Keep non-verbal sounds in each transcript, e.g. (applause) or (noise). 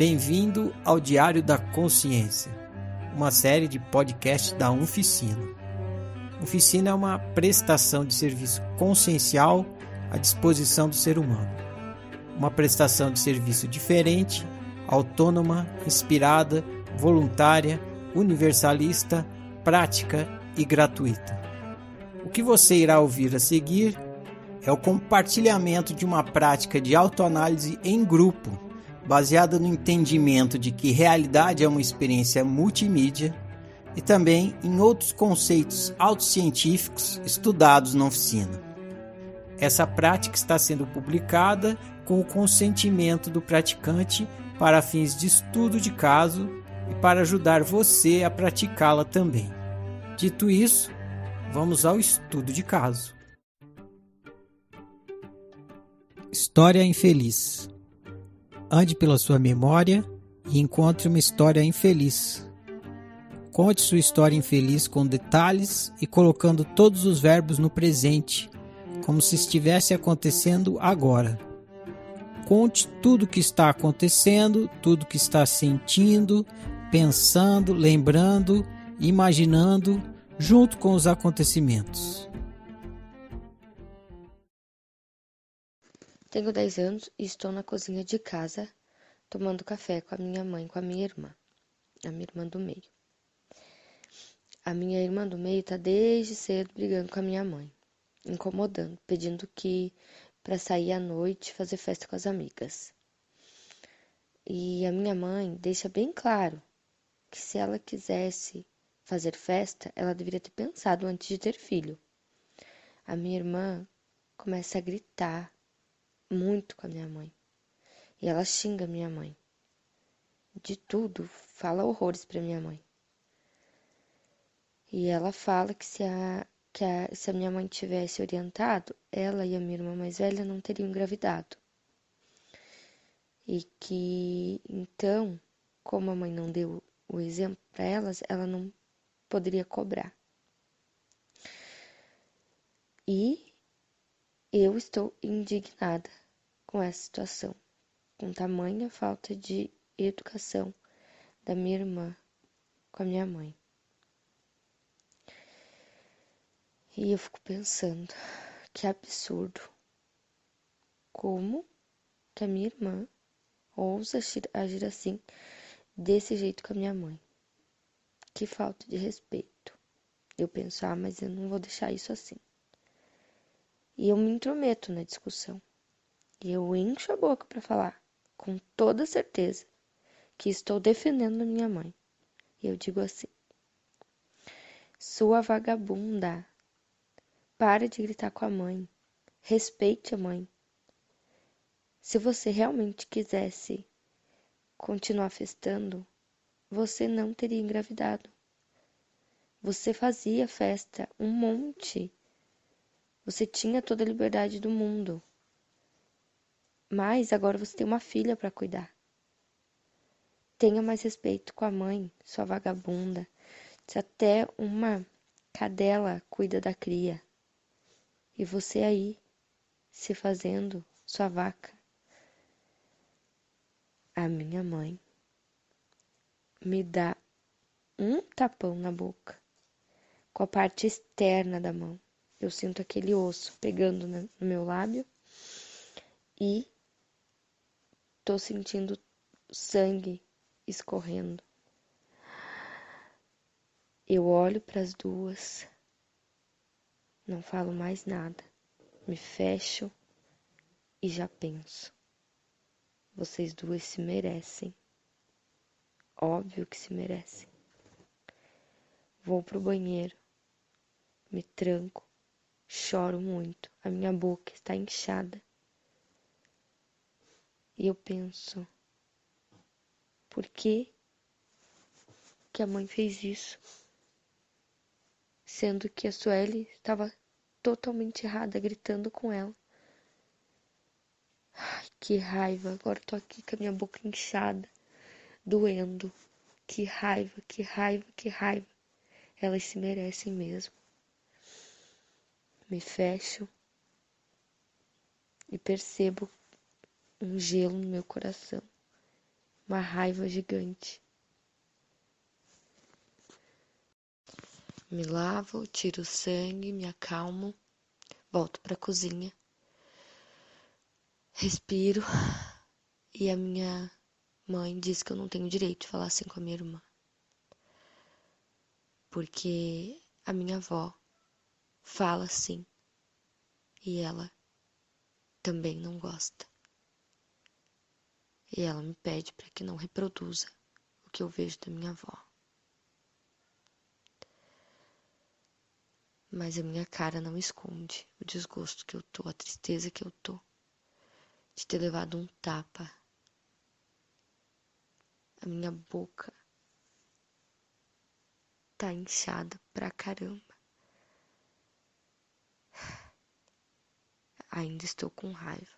Bem-vindo ao Diário da Consciência, uma série de podcasts da Unficina. Unficina é uma prestação de serviço consciencial à disposição do ser humano. Uma prestação de serviço diferente, autônoma, inspirada, voluntária, universalista, prática e gratuita. O que você irá ouvir a seguir é o compartilhamento de uma prática de autoanálise em grupo, baseada no entendimento de que realidade é uma experiência multimídia e também em outros conceitos autocientíficos estudados na oficina. Essa prática está sendo publicada com o consentimento do praticante para fins de estudo de caso e para ajudar você a praticá-la também. Dito isso, vamos ao estudo de caso. História infeliz. Ande pela sua memória e encontre uma história infeliz. Conte sua história infeliz com detalhes e colocando todos os verbos no presente, como se estivesse acontecendo agora. Conte tudo o que está acontecendo, tudo que está sentindo, pensando, lembrando, imaginando, junto com os acontecimentos. Tenho 10 anos e estou na cozinha de casa tomando café com a minha mãe, com a minha irmã, a minha irmã do meio. A minha irmã do meio tá desde cedo brigando com a minha mãe, incomodando, pedindo que para sair à noite fazer festa com as amigas. E a minha mãe deixa bem claro que se ela quisesse fazer festa, ela deveria ter pensado antes de ter filho. A minha irmã começa a gritar, muito com a minha mãe. E ela xinga minha mãe. De tudo, fala horrores para minha mãe. E ela fala que se a, que a, se a minha mãe tivesse orientado, ela e a minha irmã mais velha não teriam engravidado. E que então, como a mãe não deu o exemplo para elas, ela não poderia cobrar. E eu estou indignada com essa situação, com tamanha falta de educação da minha irmã com a minha mãe. E eu fico pensando, que absurdo. Como que a minha irmã ousa agir assim, desse jeito com a minha mãe? Que falta de respeito. Eu penso, ah, mas eu não vou deixar isso assim. E eu me intrometo na discussão. E eu encho a boca para falar, com toda certeza, que estou defendendo minha mãe. E eu digo assim: Sua vagabunda, pare de gritar com a mãe. Respeite a mãe. Se você realmente quisesse continuar festando, você não teria engravidado. Você fazia festa um monte. Você tinha toda a liberdade do mundo. Mas agora você tem uma filha para cuidar. Tenha mais respeito com a mãe, sua vagabunda. Se até uma cadela cuida da cria. E você aí, se fazendo sua vaca. A minha mãe me dá um tapão na boca, com a parte externa da mão. Eu sinto aquele osso pegando no meu lábio e Tô sentindo sangue escorrendo. Eu olho para as duas, não falo mais nada, me fecho e já penso. Vocês duas se merecem. Óbvio que se merecem. Vou pro banheiro, me tranco, choro muito, a minha boca está inchada. E eu penso, por que, que a mãe fez isso? Sendo que a Sueli estava totalmente errada, gritando com ela. Ai, que raiva, agora tô aqui com a minha boca inchada, doendo. Que raiva, que raiva, que raiva. Elas se merecem mesmo. Me fecho e percebo um gelo no meu coração, uma raiva gigante. Me lavo, tiro o sangue, me acalmo, volto para a cozinha, respiro e a minha mãe diz que eu não tenho direito de falar assim com a minha irmã. Porque a minha avó fala assim e ela também não gosta. E ela me pede para que não reproduza o que eu vejo da minha avó. Mas a minha cara não esconde o desgosto que eu tô, a tristeza que eu tô de ter levado um tapa. A minha boca tá inchada pra caramba. Ainda estou com raiva,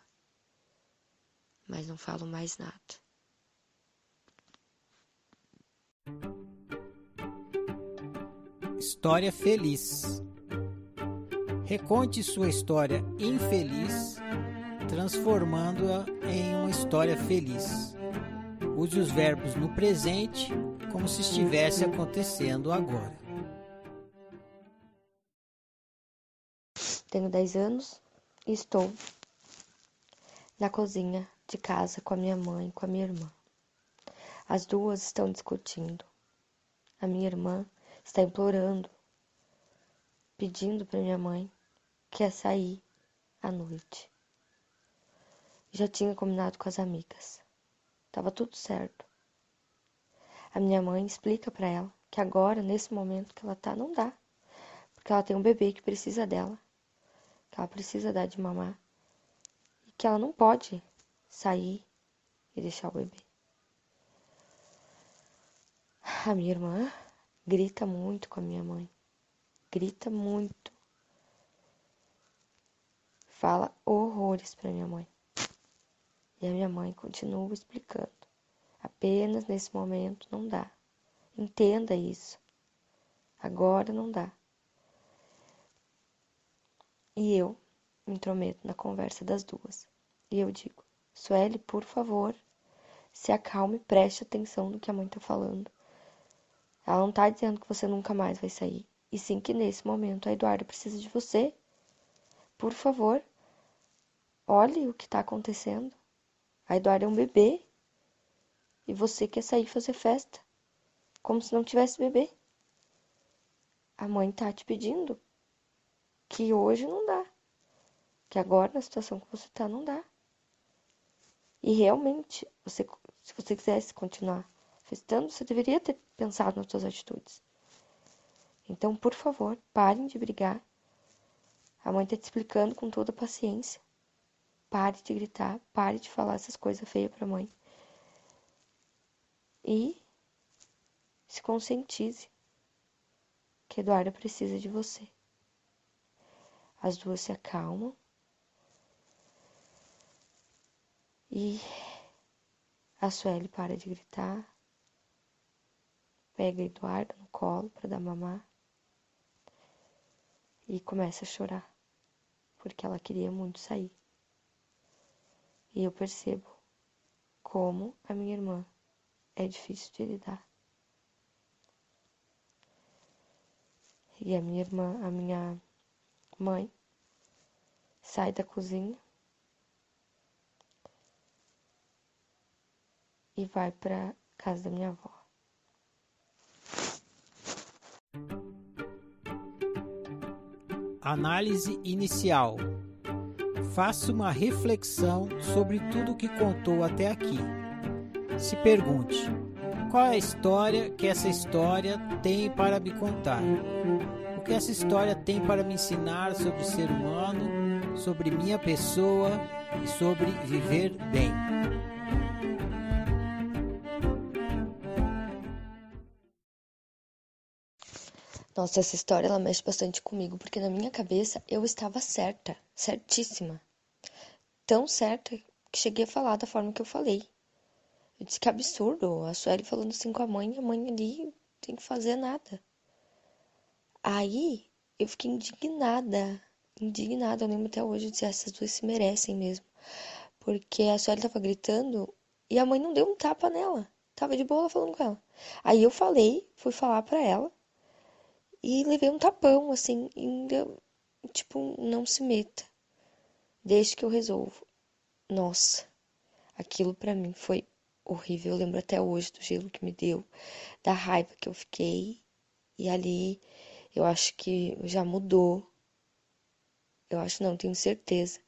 mas não falo mais nada. História feliz. Reconte sua história infeliz, transformando-a em uma história feliz. Use os verbos no presente como se estivesse acontecendo agora. Tenho 10 anos e estou na cozinha de casa com a minha mãe e com a minha irmã. As duas estão discutindo. A minha irmã está implorando, pedindo para minha mãe que ia sair à noite. Já tinha combinado com as amigas. Tava tudo certo. A minha mãe explica para ela que agora, nesse momento que ela tá, não dá. Porque ela tem um bebê que precisa dela que ela precisa dar de mamar e que ela não pode sair e deixar o bebê. A minha irmã grita muito com a minha mãe, grita muito, fala horrores para minha mãe. E a minha mãe continua explicando. Apenas nesse momento não dá. Entenda isso. Agora não dá. E eu me intrometo na conversa das duas. E eu digo: Sueli, por favor, se acalme e preste atenção no que a mãe tá falando. Ela não tá dizendo que você nunca mais vai sair. E sim que nesse momento a Eduarda precisa de você. Por favor, olhe o que tá acontecendo. A Eduarda é um bebê. E você quer sair fazer festa. Como se não tivesse bebê. A mãe tá te pedindo que hoje não dá. Que agora, na situação que você tá, não dá. E realmente, você, se você quisesse continuar festando, você deveria ter pensado nas suas atitudes. Então, por favor, parem de brigar. A mãe tá te explicando com toda paciência. Pare de gritar, pare de falar essas coisas feias pra mãe. E se conscientize que Eduarda precisa de você. As duas se acalmam. E a Sueli para de gritar. Pega Eduardo no colo para dar mamar. E começa a chorar. Porque ela queria muito sair. E eu percebo como a minha irmã é difícil de lidar. E a minha irmã, a minha Mãe, sai da cozinha e vai para casa da minha avó. Análise inicial. Faça uma reflexão sobre tudo que contou até aqui. Se pergunte: qual é a história que essa história tem para me contar? o que essa história tem para me ensinar sobre o ser humano, sobre minha pessoa e sobre viver bem. Nossa, essa história ela mexe bastante comigo, porque na minha cabeça eu estava certa, certíssima. Tão certa que cheguei a falar da forma que eu falei. Eu disse que absurdo, a Sueli falando assim com a mãe, a mãe ali tem que fazer nada. Aí eu fiquei indignada, indignada. Eu lembro até hoje de essas duas se merecem mesmo. porque a Sueli tava gritando e a mãe não deu um tapa nela. Tava de boa falando com ela. Aí eu falei, fui falar pra ela e levei um tapão, assim, ainda, tipo, não se meta. Deixe que eu resolvo. Nossa, aquilo para mim foi horrível. Eu lembro até hoje do gelo que me deu, da raiva que eu fiquei. E ali eu acho que já mudou. Eu acho não, tenho certeza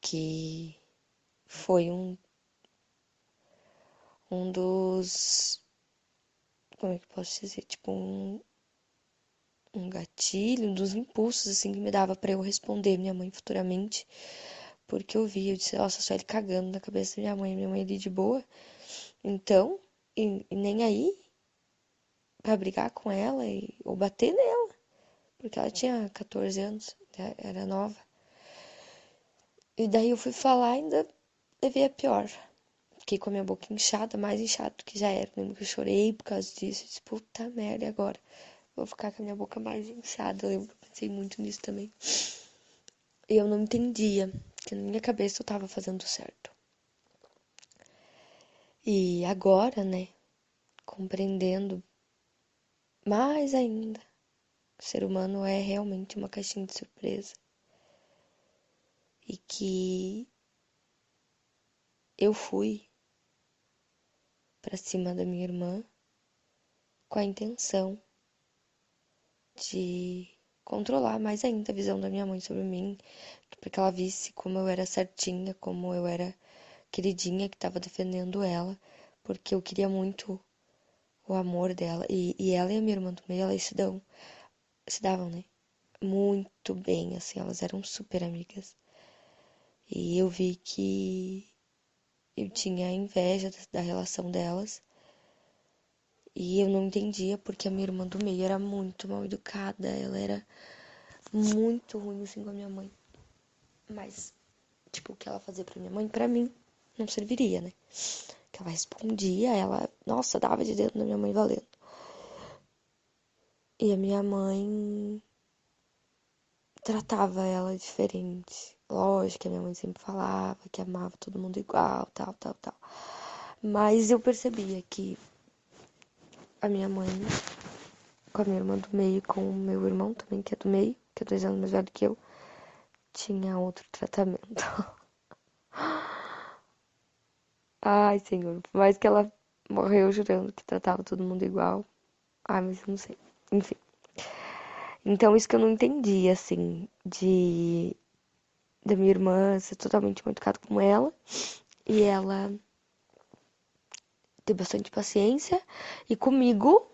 que foi um um dos como é que posso dizer, tipo um um gatilho, dos impulsos assim que me dava para eu responder minha mãe futuramente, porque eu vi, eu disse, nossa, só ele cagando na cabeça da minha mãe, minha mãe ali de boa. Então, e, e nem aí para brigar com ela e, ou bater nela, porque ela tinha 14 anos, né, era nova. E daí eu fui falar ainda levei a pior. Fiquei com a minha boca inchada, mais inchada do que já era. Lembro que eu chorei por causa disso. Eu disse, puta merda, e agora? Vou ficar com a minha boca mais inchada. Eu pensei muito nisso também. E eu não entendia que na minha cabeça eu tava fazendo certo. E agora, né, compreendendo mais ainda, o ser humano é realmente uma caixinha de surpresa. E que eu fui para cima da minha irmã com a intenção de controlar mais ainda a visão da minha mãe sobre mim, para que ela visse como eu era certinha, como eu era queridinha que estava defendendo ela, porque eu queria muito o amor dela. E, e ela e a minha irmã meio, elas se dão, se davam, né? Muito bem, assim, elas eram super amigas. E eu vi que eu tinha inveja da relação delas e eu não entendia porque a minha irmã do meio era muito mal educada, ela era muito ruim assim com a minha mãe. Mas, tipo, o que ela fazia pra minha mãe, pra mim, não serviria, né? Que ela respondia, ela, nossa, dava de dedo na minha mãe valendo. E a minha mãe tratava ela diferente. Lógico que a minha mãe sempre falava que amava todo mundo igual, tal, tal, tal. Mas eu percebia que a minha mãe, com a minha irmã do meio, com o meu irmão também, que é do meio, que é dois anos mais velho que eu, tinha outro tratamento. (laughs) Ai, senhor, por mais que ela morreu jurando que tratava todo mundo igual. Ai, mas eu não sei. Enfim. Então, isso que eu não entendi, assim, de da minha irmã ser totalmente mal educada com ela e ela ter bastante paciência. E comigo,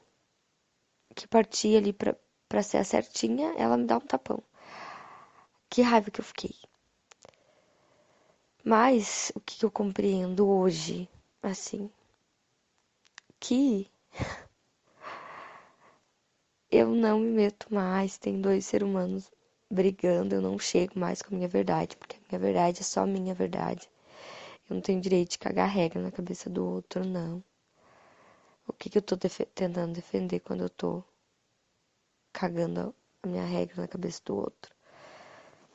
que partia ali pra, pra ser a certinha, ela me dá um tapão. Que raiva que eu fiquei. Mas o que eu compreendo hoje, assim, que (laughs) eu não me meto mais, tem dois seres humanos brigando, eu não chego mais com a minha verdade, porque a minha verdade é só minha verdade. Eu não tenho direito de cagar regra na cabeça do outro, não. O que, que eu tô def tentando defender quando eu tô cagando a minha regra na cabeça do outro?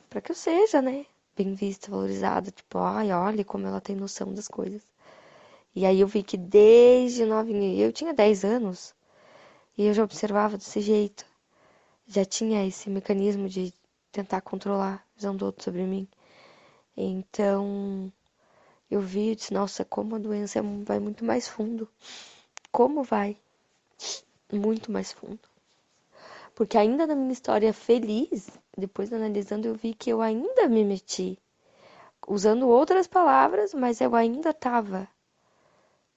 Para que eu seja, né? Bem vista, valorizada. Tipo, ai, olha como ela tem noção das coisas. E aí eu vi que desde novinha, eu tinha 10 anos, e eu já observava desse jeito. Já tinha esse mecanismo de tentar controlar a visão do outro sobre mim. Então, eu vi e disse, nossa, como a doença vai muito mais fundo. Como vai? Muito mais fundo. Porque ainda na minha história feliz, depois analisando, eu vi que eu ainda me meti. Usando outras palavras, mas eu ainda tava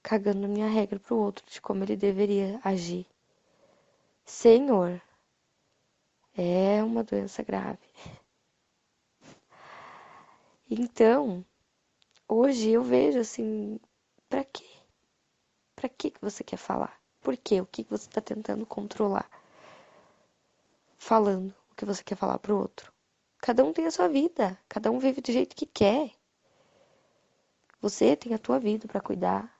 cagando minha regra pro outro de como ele deveria agir. Senhor, é uma doença grave. Então, hoje eu vejo assim, para quê? Para que que você quer falar? Por quê? O que você está tentando controlar? Falando o que você quer falar pro outro. Cada um tem a sua vida, cada um vive do jeito que quer. Você tem a tua vida para cuidar.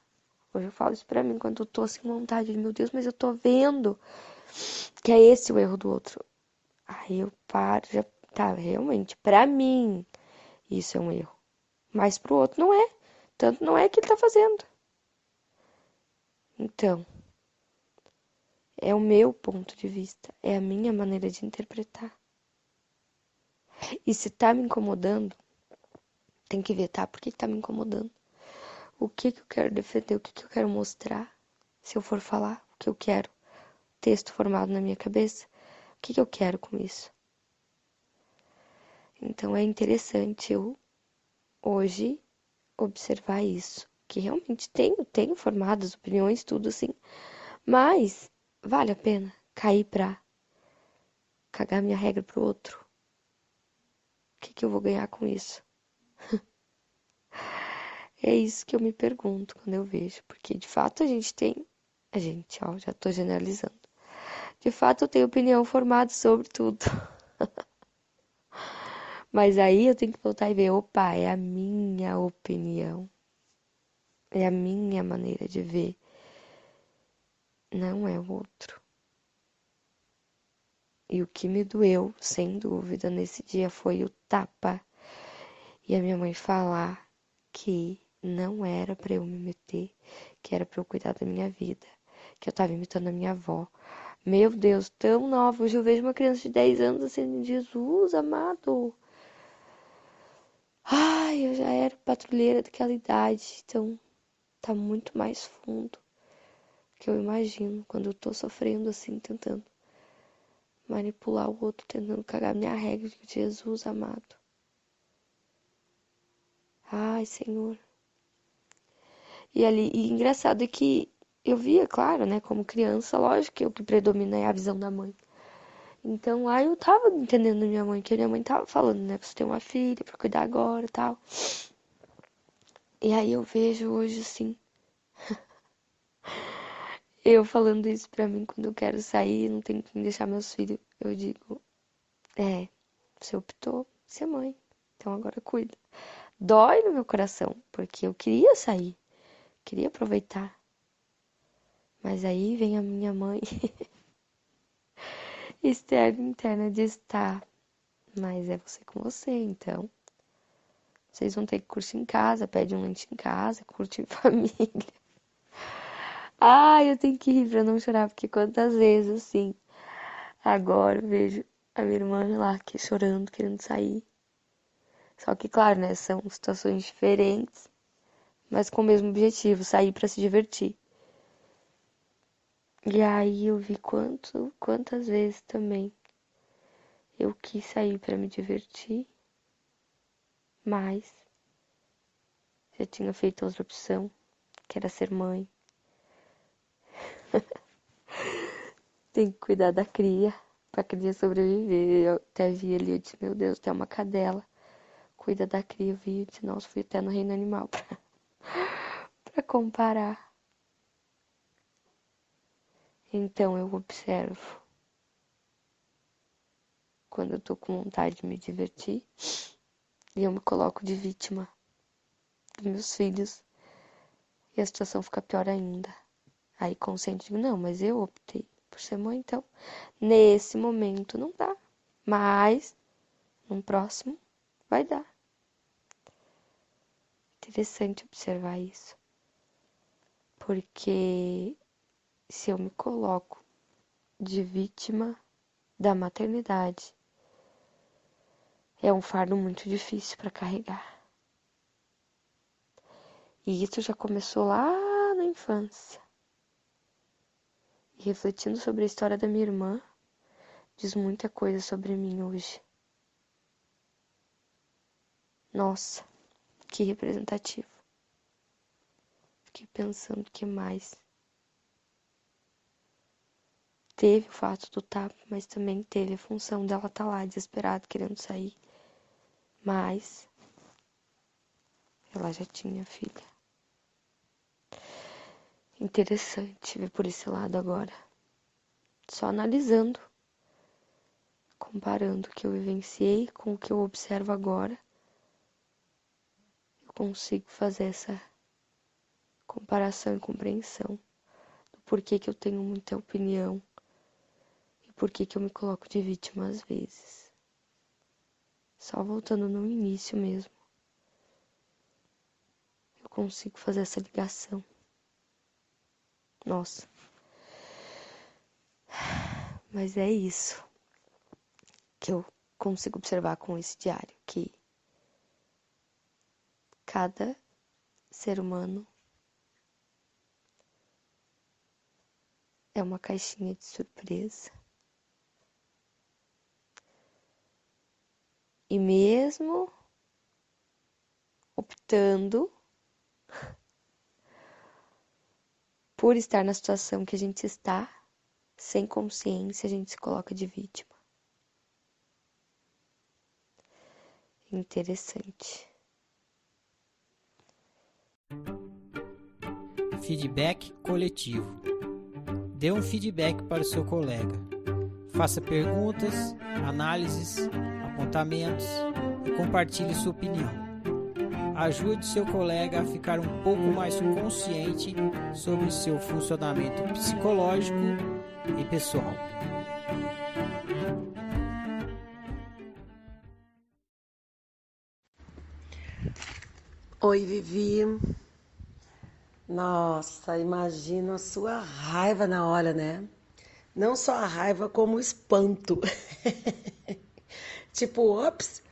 Hoje eu falo isso pra mim quando eu tô assim vontade de, meu Deus, mas eu tô vendo que é esse o erro do outro. Aí eu paro, já tá, realmente, pra mim, isso é um erro. Mas pro outro não é. Tanto não é que ele tá fazendo. Então, é o meu ponto de vista, é a minha maneira de interpretar. E se tá me incomodando, tem que ver, tá? Por que, me incomodando? O que, que eu quero defender? O que, que eu quero mostrar? Se eu for falar o que eu quero, texto formado na minha cabeça, o que, que eu quero com isso? Então é interessante eu hoje observar isso, que realmente tenho, tenho formadas opiniões, tudo assim, mas vale a pena cair pra cagar minha regra pro outro? O que, que eu vou ganhar com isso? (laughs) é isso que eu me pergunto quando eu vejo, porque de fato a gente tem, a gente, ó, já tô generalizando. De fato eu tenho opinião formada sobre tudo. (laughs) Mas aí eu tenho que voltar e ver, opa, é a minha opinião. É a minha maneira de ver. Não é o outro. E o que me doeu, sem dúvida, nesse dia foi o tapa. E a minha mãe falar que não era para eu me meter, que era para eu cuidar da minha vida, que eu tava imitando a minha avó. Meu Deus, tão nova. Hoje eu vejo uma criança de 10 anos assim, Jesus amado. Ai, eu já era patrulheira daquela idade, então tá muito mais fundo que eu imagino quando eu tô sofrendo assim, tentando manipular o outro, tentando cagar minha regra de Jesus amado. Ai, Senhor. E ali, e engraçado é que eu via, claro, né, como criança, lógico que o que predomina é a visão da mãe. Então lá eu tava entendendo minha mãe, que minha mãe tava falando, né? Você tem uma filha pra cuidar agora e tal. E aí eu vejo hoje assim. (laughs) eu falando isso pra mim quando eu quero sair, não tenho que deixar meus filhos. Eu digo, é, você optou ser mãe, então agora cuida. Dói no meu coração, porque eu queria sair, queria aproveitar. Mas aí vem a minha mãe (laughs) externa e interna de estar. Mas é você com você, então. Vocês vão ter que curtir em casa, pede um lanche em casa, curte em (laughs) família. Ai, eu tenho que rir pra não chorar, porque quantas vezes, assim, agora eu vejo a minha irmã lá aqui chorando, querendo sair. Só que, claro, né, são situações diferentes, mas com o mesmo objetivo, sair para se divertir. E aí eu vi quanto, quantas vezes também eu quis sair para me divertir, mas já tinha feito outra opção, que era ser mãe. (laughs) Tem que cuidar da cria, pra cria sobreviver. Eu até vi ali, eu disse, meu Deus, tem uma cadela. Cuida da cria, eu vi, eu disse, nossa, fui até no reino animal pra, (laughs) pra comparar. Então eu observo quando eu tô com vontade de me divertir e eu me coloco de vítima dos meus filhos e a situação fica pior ainda. Aí consciente não, mas eu optei por ser mãe, então nesse momento não dá. Mas num próximo vai dar. Interessante observar isso. Porque se eu me coloco de vítima da maternidade, é um fardo muito difícil para carregar. E isso já começou lá na infância. E refletindo sobre a história da minha irmã, diz muita coisa sobre mim hoje. Nossa, que representativo. Fiquei pensando que mais teve o fato do tapa, mas também teve a função dela estar tá lá desesperada, querendo sair. Mas ela já tinha filha. Interessante ver por esse lado agora. Só analisando, comparando o que eu vivenciei com o que eu observo agora, eu consigo fazer essa comparação e compreensão do porquê que eu tenho muita opinião por que, que eu me coloco de vítima às vezes. Só voltando no início mesmo. consigo fazer essa ligação. Nossa. Mas é isso que eu consigo observar com esse diário, que cada ser humano é uma caixinha de surpresa. E mesmo optando (laughs) por estar na situação que a gente está, sem consciência, a gente se coloca de vítima. Interessante. Feedback coletivo. Dê um feedback para o seu colega. Faça perguntas, análises, apontamentos e compartilhe sua opinião. Ajude seu colega a ficar um pouco mais consciente sobre seu funcionamento psicológico e pessoal. Oi, Vivi. Nossa, imagino a sua raiva na hora, né? Não só a raiva, como o espanto. (laughs) tipo, ops,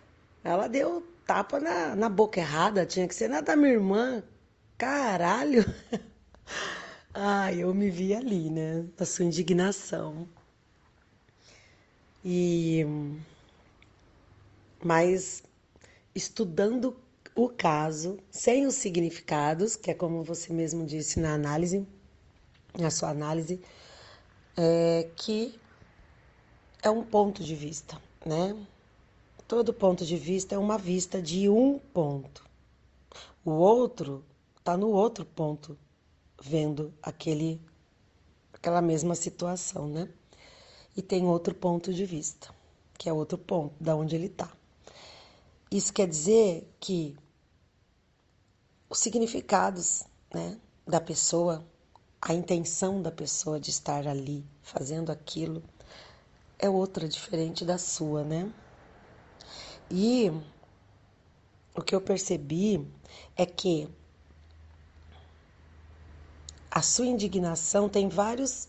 ela deu tapa na, na boca errada, tinha que ser na da minha irmã. Caralho! (laughs) Ai, eu me vi ali, né? Na sua indignação. E. Mas estudando o caso, sem os significados, que é como você mesmo disse na análise, na sua análise, é que é um ponto de vista, né? Todo ponto de vista é uma vista de um ponto. O outro está no outro ponto, vendo aquele, aquela mesma situação, né? E tem outro ponto de vista, que é outro ponto, da onde ele está. Isso quer dizer que os significados né, da pessoa, a intenção da pessoa de estar ali fazendo aquilo é outra diferente da sua, né? E o que eu percebi é que a sua indignação tem vários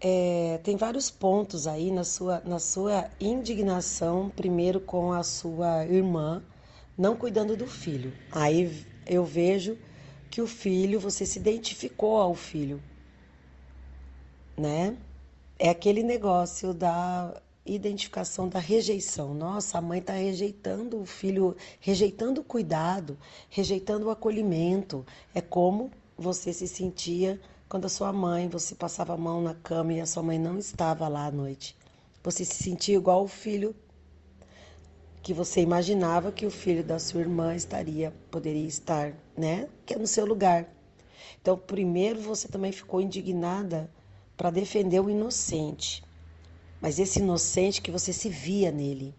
é, tem vários pontos aí na sua, na sua indignação, primeiro com a sua irmã, não cuidando do filho. Aí eu vejo que o filho, você se identificou ao filho, né? É aquele negócio da identificação da rejeição. Nossa, a mãe está rejeitando o filho, rejeitando o cuidado, rejeitando o acolhimento. É como você se sentia quando a sua mãe, você passava a mão na cama e a sua mãe não estava lá à noite. Você se sentia igual o filho que você imaginava que o filho da sua irmã estaria, poderia estar, né? Que é no seu lugar. Então, primeiro você também ficou indignada para defender o inocente. Mas esse inocente que você se via nele,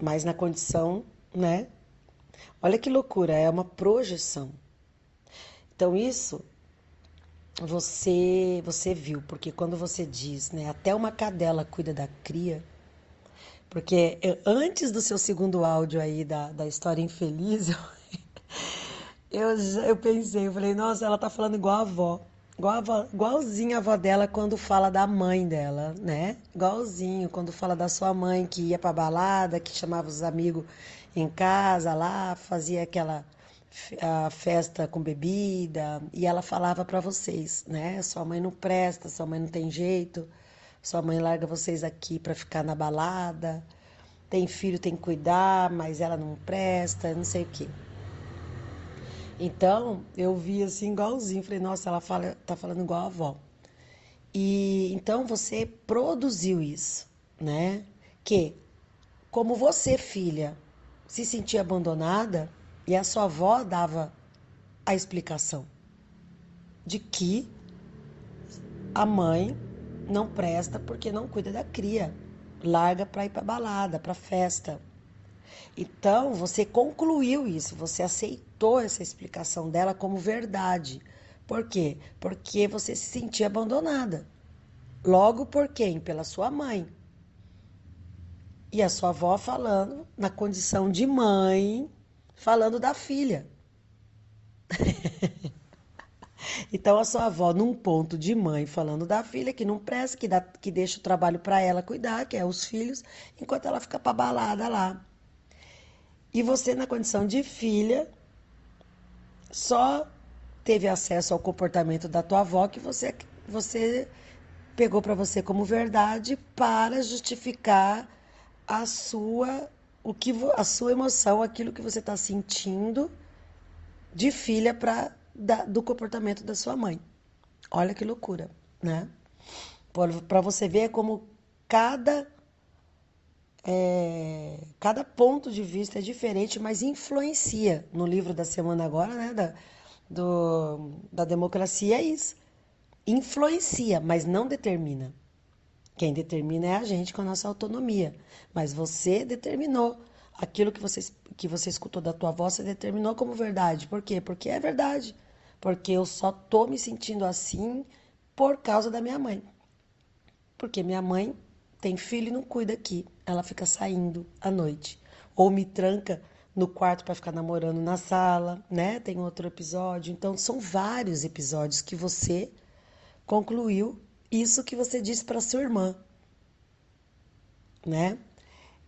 mas na condição, né? Olha que loucura, é uma projeção. Então isso você você viu, porque quando você diz, né, até uma cadela cuida da cria, porque antes do seu segundo áudio aí da, da história infeliz, eu, (laughs) eu, eu pensei, eu falei, nossa, ela tá falando igual a avó. Igual a avó, igualzinho a avó dela quando fala da mãe dela, né? Igualzinho quando fala da sua mãe que ia pra balada, que chamava os amigos em casa lá, fazia aquela a festa com bebida e ela falava para vocês, né? Sua mãe não presta, sua mãe não tem jeito. Sua mãe larga vocês aqui para ficar na balada. Tem filho, tem que cuidar, mas ela não presta, não sei o quê. Então, eu vi assim igualzinho, falei, nossa, ela fala, tá falando igual a avó. E então você produziu isso, né? Que como você, filha, se sentia abandonada e a sua avó dava a explicação de que a mãe não presta porque não cuida da cria, larga para ir para balada, para festa. Então, você concluiu isso, você aceitou essa explicação dela como verdade. Por quê? Porque você se sentia abandonada. Logo por quem? Pela sua mãe. E a sua avó falando na condição de mãe, falando da filha. (laughs) então a sua avó, num ponto de mãe, falando da filha que não presta, que, dá, que deixa o trabalho para ela cuidar, que é os filhos, enquanto ela fica pra balada lá. E você, na condição de filha, só teve acesso ao comportamento da tua avó que você, você pegou para você como verdade para justificar a sua o que a sua emoção, aquilo que você está sentindo de filha para do comportamento da sua mãe. Olha que loucura, né? Para você ver como cada é, cada ponto de vista é diferente, mas influencia. No livro da semana agora, né, da, do, da democracia é isso. Influencia, mas não determina. Quem determina é a gente com a nossa autonomia. Mas você determinou. Aquilo que você, que você escutou da tua voz, você determinou como verdade. Por quê? Porque é verdade. Porque eu só tô me sentindo assim por causa da minha mãe. Porque minha mãe tem filho e não cuida aqui. Ela fica saindo à noite. Ou me tranca no quarto para ficar namorando na sala, né? Tem outro episódio. Então, são vários episódios que você concluiu isso que você disse para sua irmã, né?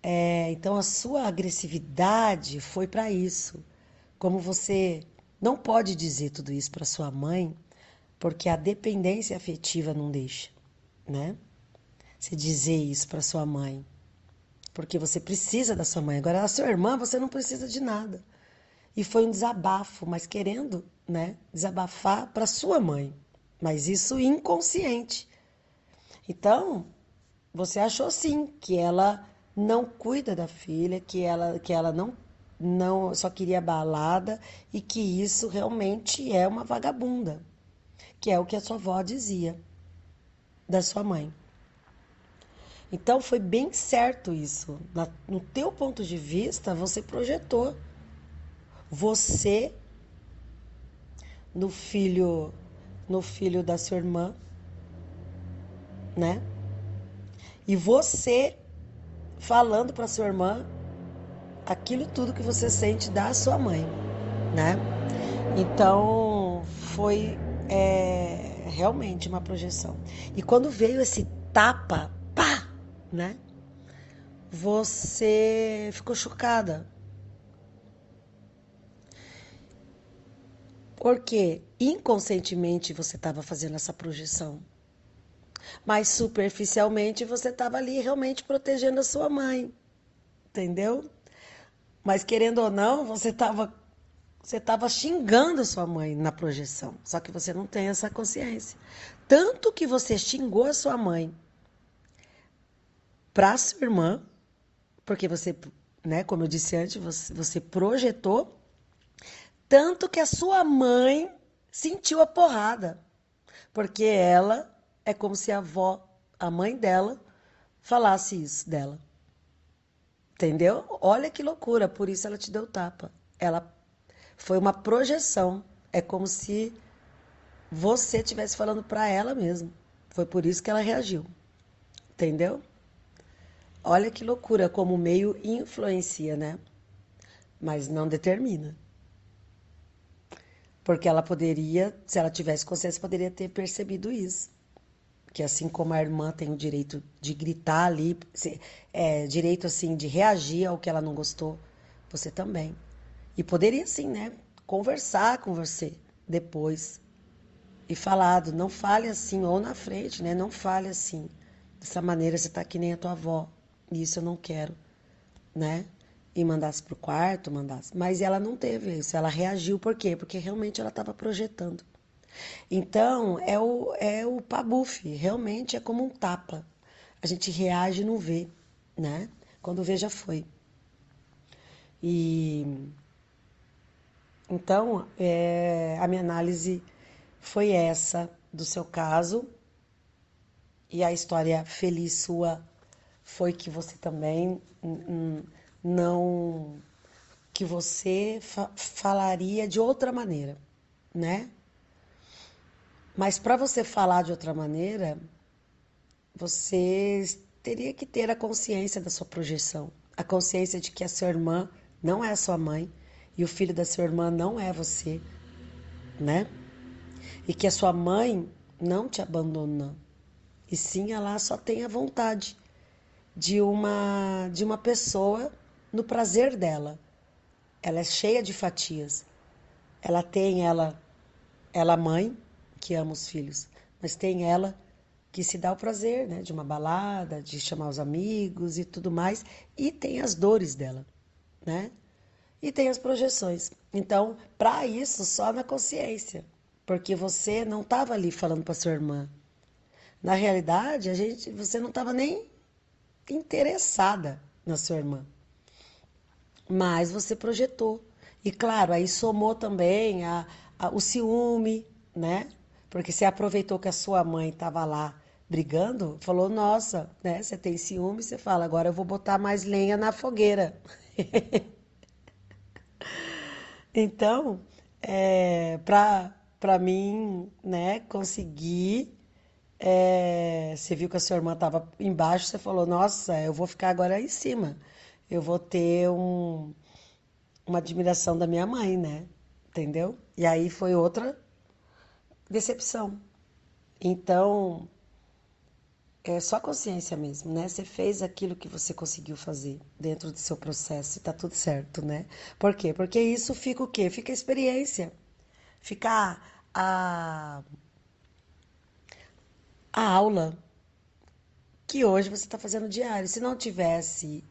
É, então, a sua agressividade foi para isso. Como você não pode dizer tudo isso para sua mãe, porque a dependência afetiva não deixa, né? Você dizer isso para sua mãe porque você precisa da sua mãe. Agora, a sua irmã, você não precisa de nada. E foi um desabafo, mas querendo, né, desabafar para sua mãe, mas isso inconsciente. Então, você achou sim que ela não cuida da filha, que ela que ela não não só queria balada e que isso realmente é uma vagabunda, que é o que a sua avó dizia da sua mãe. Então foi bem certo isso. Na, no teu ponto de vista, você projetou. Você no filho no filho da sua irmã, né? E você falando para sua irmã aquilo tudo que você sente da sua mãe, né? Então foi é, realmente uma projeção. E quando veio esse tapa né? Você ficou chocada. Porque inconscientemente você estava fazendo essa projeção. Mas superficialmente você estava ali realmente protegendo a sua mãe. Entendeu? Mas querendo ou não, você estava você estava xingando a sua mãe na projeção. Só que você não tem essa consciência. Tanto que você xingou a sua mãe para sua irmã, porque você, né, como eu disse antes, você, você projetou, tanto que a sua mãe sentiu a porrada, porque ela é como se a avó, a mãe dela, falasse isso dela. Entendeu? Olha que loucura, por isso ela te deu tapa. Ela foi uma projeção. É como se você estivesse falando para ela mesmo. Foi por isso que ela reagiu. Entendeu? Olha que loucura como o meio influencia, né? Mas não determina. Porque ela poderia, se ela tivesse consciência, poderia ter percebido isso. Que assim como a irmã tem o direito de gritar ali, é, direito assim de reagir ao que ela não gostou, você também. E poderia sim, né? Conversar com você depois. E falado, não fale assim, ou na frente, né? Não fale assim. Dessa maneira você tá que nem a tua avó isso eu não quero, né? E mandasse para o quarto, mandasse. Mas ela não teve isso, ela reagiu, por quê? Porque realmente ela estava projetando. Então, é o, é o pabuf, realmente é como um tapa. A gente reage e não vê, né? Quando vê, já foi. E então, é, a minha análise foi essa do seu caso. E a história feliz sua foi que você também não que você fa falaria de outra maneira, né? Mas para você falar de outra maneira, você teria que ter a consciência da sua projeção, a consciência de que a sua irmã não é a sua mãe e o filho da sua irmã não é você, né? E que a sua mãe não te abandona. E sim, ela só tem a vontade de uma de uma pessoa no prazer dela. Ela é cheia de fatias. Ela tem ela ela mãe que ama os filhos, mas tem ela que se dá o prazer, né, de uma balada, de chamar os amigos e tudo mais, e tem as dores dela, né? E tem as projeções. Então, para isso, só na consciência, porque você não estava ali falando para sua irmã. Na realidade, a gente, você não estava nem interessada na sua irmã, mas você projetou. E claro, aí somou também a, a o ciúme, né? Porque você aproveitou que a sua mãe estava lá brigando, falou: Nossa, né? Você tem ciúme, você fala, agora eu vou botar mais lenha na fogueira. (laughs) então, é, para mim, né, conseguir. É, você viu que a sua irmã estava embaixo, você falou: Nossa, eu vou ficar agora em cima. Eu vou ter um, uma admiração da minha mãe, né? Entendeu? E aí foi outra decepção. Então, é só consciência mesmo, né? Você fez aquilo que você conseguiu fazer dentro do seu processo e tá tudo certo, né? Por quê? Porque isso fica o quê? Fica a experiência. Fica a, a aula que hoje você está fazendo diário. Se não tivesse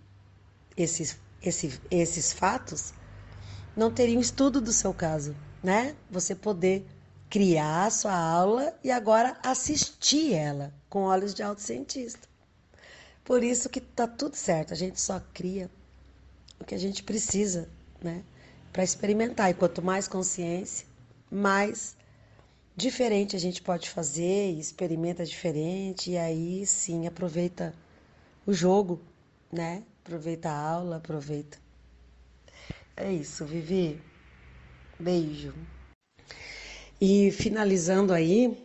esses, esses, esses fatos, não teria um estudo do seu caso, né? Você poder criar a sua aula e agora assistir ela com olhos de autocientista. Por isso que tá tudo certo, a gente só cria o que a gente precisa, né, para experimentar. E quanto mais consciência, mais diferente a gente pode fazer, experimenta diferente e aí sim aproveita o jogo, né? Aproveita a aula, aproveita. É isso, Vivi. Beijo. E finalizando aí,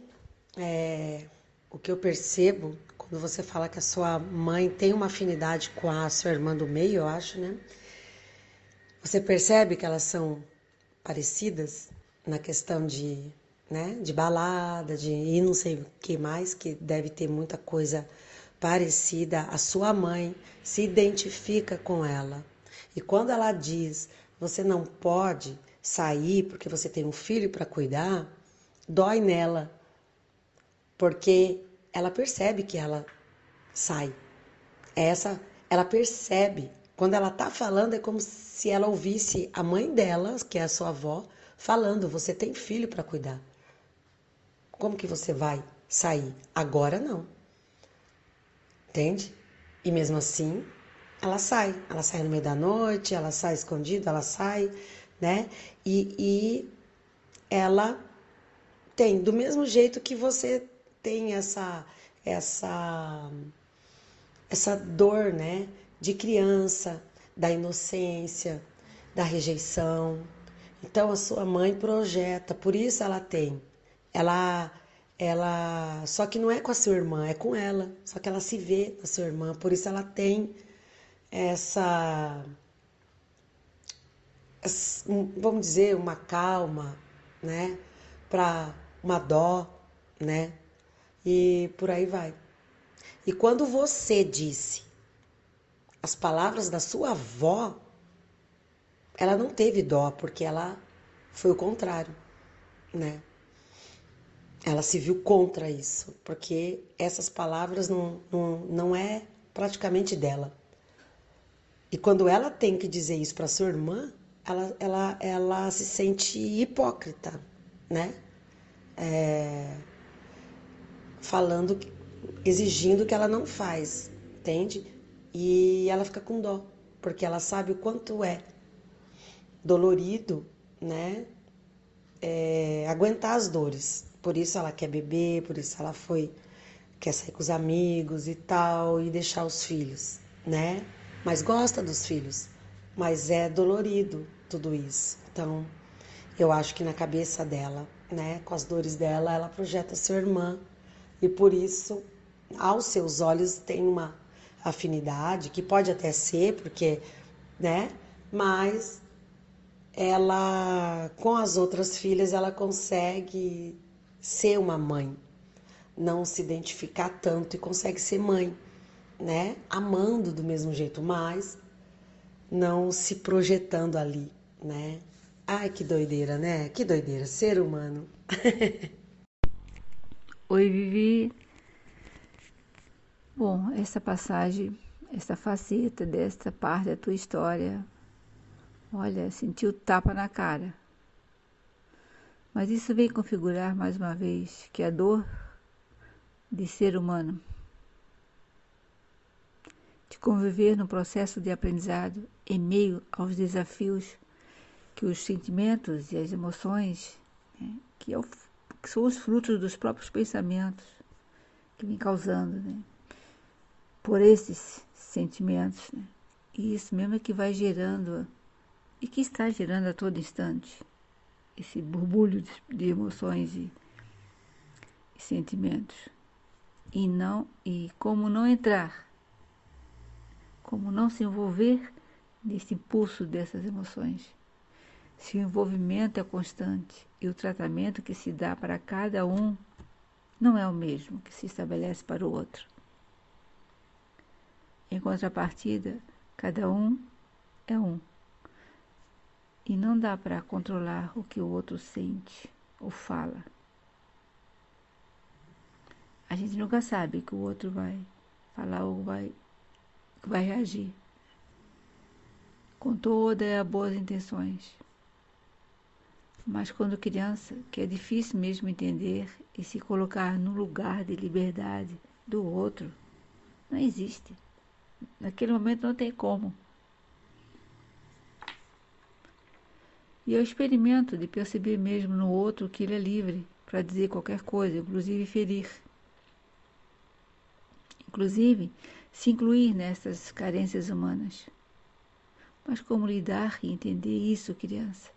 é, o que eu percebo quando você fala que a sua mãe tem uma afinidade com a sua irmã do meio, eu acho, né? Você percebe que elas são parecidas na questão de, né, de balada, de e não sei o que mais, que deve ter muita coisa parecida. A sua mãe se identifica com ela. E quando ela diz, você não pode sair porque você tem um filho para cuidar, dói nela, porque ela percebe que ela sai. Essa, ela percebe. Quando ela tá falando, é como se ela ouvisse a mãe dela, que é a sua avó, falando: Você tem filho para cuidar. Como que você vai sair? Agora não. Entende? E mesmo assim, ela sai. Ela sai no meio da noite, ela sai escondida, ela sai, né? E, e ela tem, do mesmo jeito que você tem essa essa essa dor, né, de criança, da inocência, da rejeição. Então a sua mãe projeta, por isso ela tem. Ela ela só que não é com a sua irmã, é com ela, só que ela se vê na sua irmã, por isso ela tem essa vamos dizer, uma calma, né? Para uma dó, né? E por aí vai. E quando você disse as palavras da sua avó, ela não teve dó, porque ela foi o contrário, né? Ela se viu contra isso, porque essas palavras não, não, não é praticamente dela. E quando ela tem que dizer isso para sua irmã, ela, ela, ela se sente hipócrita, né? É, falando, exigindo que ela não faz, entende? E ela fica com dó, porque ela sabe o quanto é dolorido, né? É, aguentar as dores. Por isso ela quer beber, por isso ela foi quer sair com os amigos e tal e deixar os filhos, né? Mas gosta dos filhos, mas é dolorido tudo isso. Então, eu acho que na cabeça dela, né, com as dores dela, ela projeta sua irmã e por isso, aos seus olhos, tem uma afinidade que pode até ser, porque, né, mas ela, com as outras filhas, ela consegue ser uma mãe, não se identificar tanto e consegue ser mãe, né? Amando do mesmo jeito, mas não se projetando ali, né? Ai, que doideira, né? Que doideira, ser humano. (laughs) Oi, Vivi. Bom, essa passagem, essa faceta desta parte da tua história, olha, senti o tapa na cara. Mas isso vem configurar mais uma vez que a dor de ser humano, de conviver no processo de aprendizado em meio aos desafios que os sentimentos e as emoções, né, que, é o, que, são os frutos dos próprios pensamentos que vem causando, né, por esses sentimentos. Né, e isso mesmo é que vai gerando e que está gerando a todo instante esse borbulho de, de emoções e, e sentimentos. E não e como não entrar, como não se envolver nesse impulso dessas emoções. Se o envolvimento é constante e o tratamento que se dá para cada um não é o mesmo que se estabelece para o outro. Em contrapartida, cada um é um. E não dá para controlar o que o outro sente ou fala. A gente nunca sabe que o outro vai falar ou vai, vai reagir. Com todas as boas intenções. Mas quando criança, que é difícil mesmo entender e se colocar no lugar de liberdade do outro, não existe. Naquele momento não tem como. E eu experimento de perceber mesmo no outro que ele é livre para dizer qualquer coisa, inclusive ferir. Inclusive, se incluir nessas carências humanas. Mas como lidar e entender isso, criança?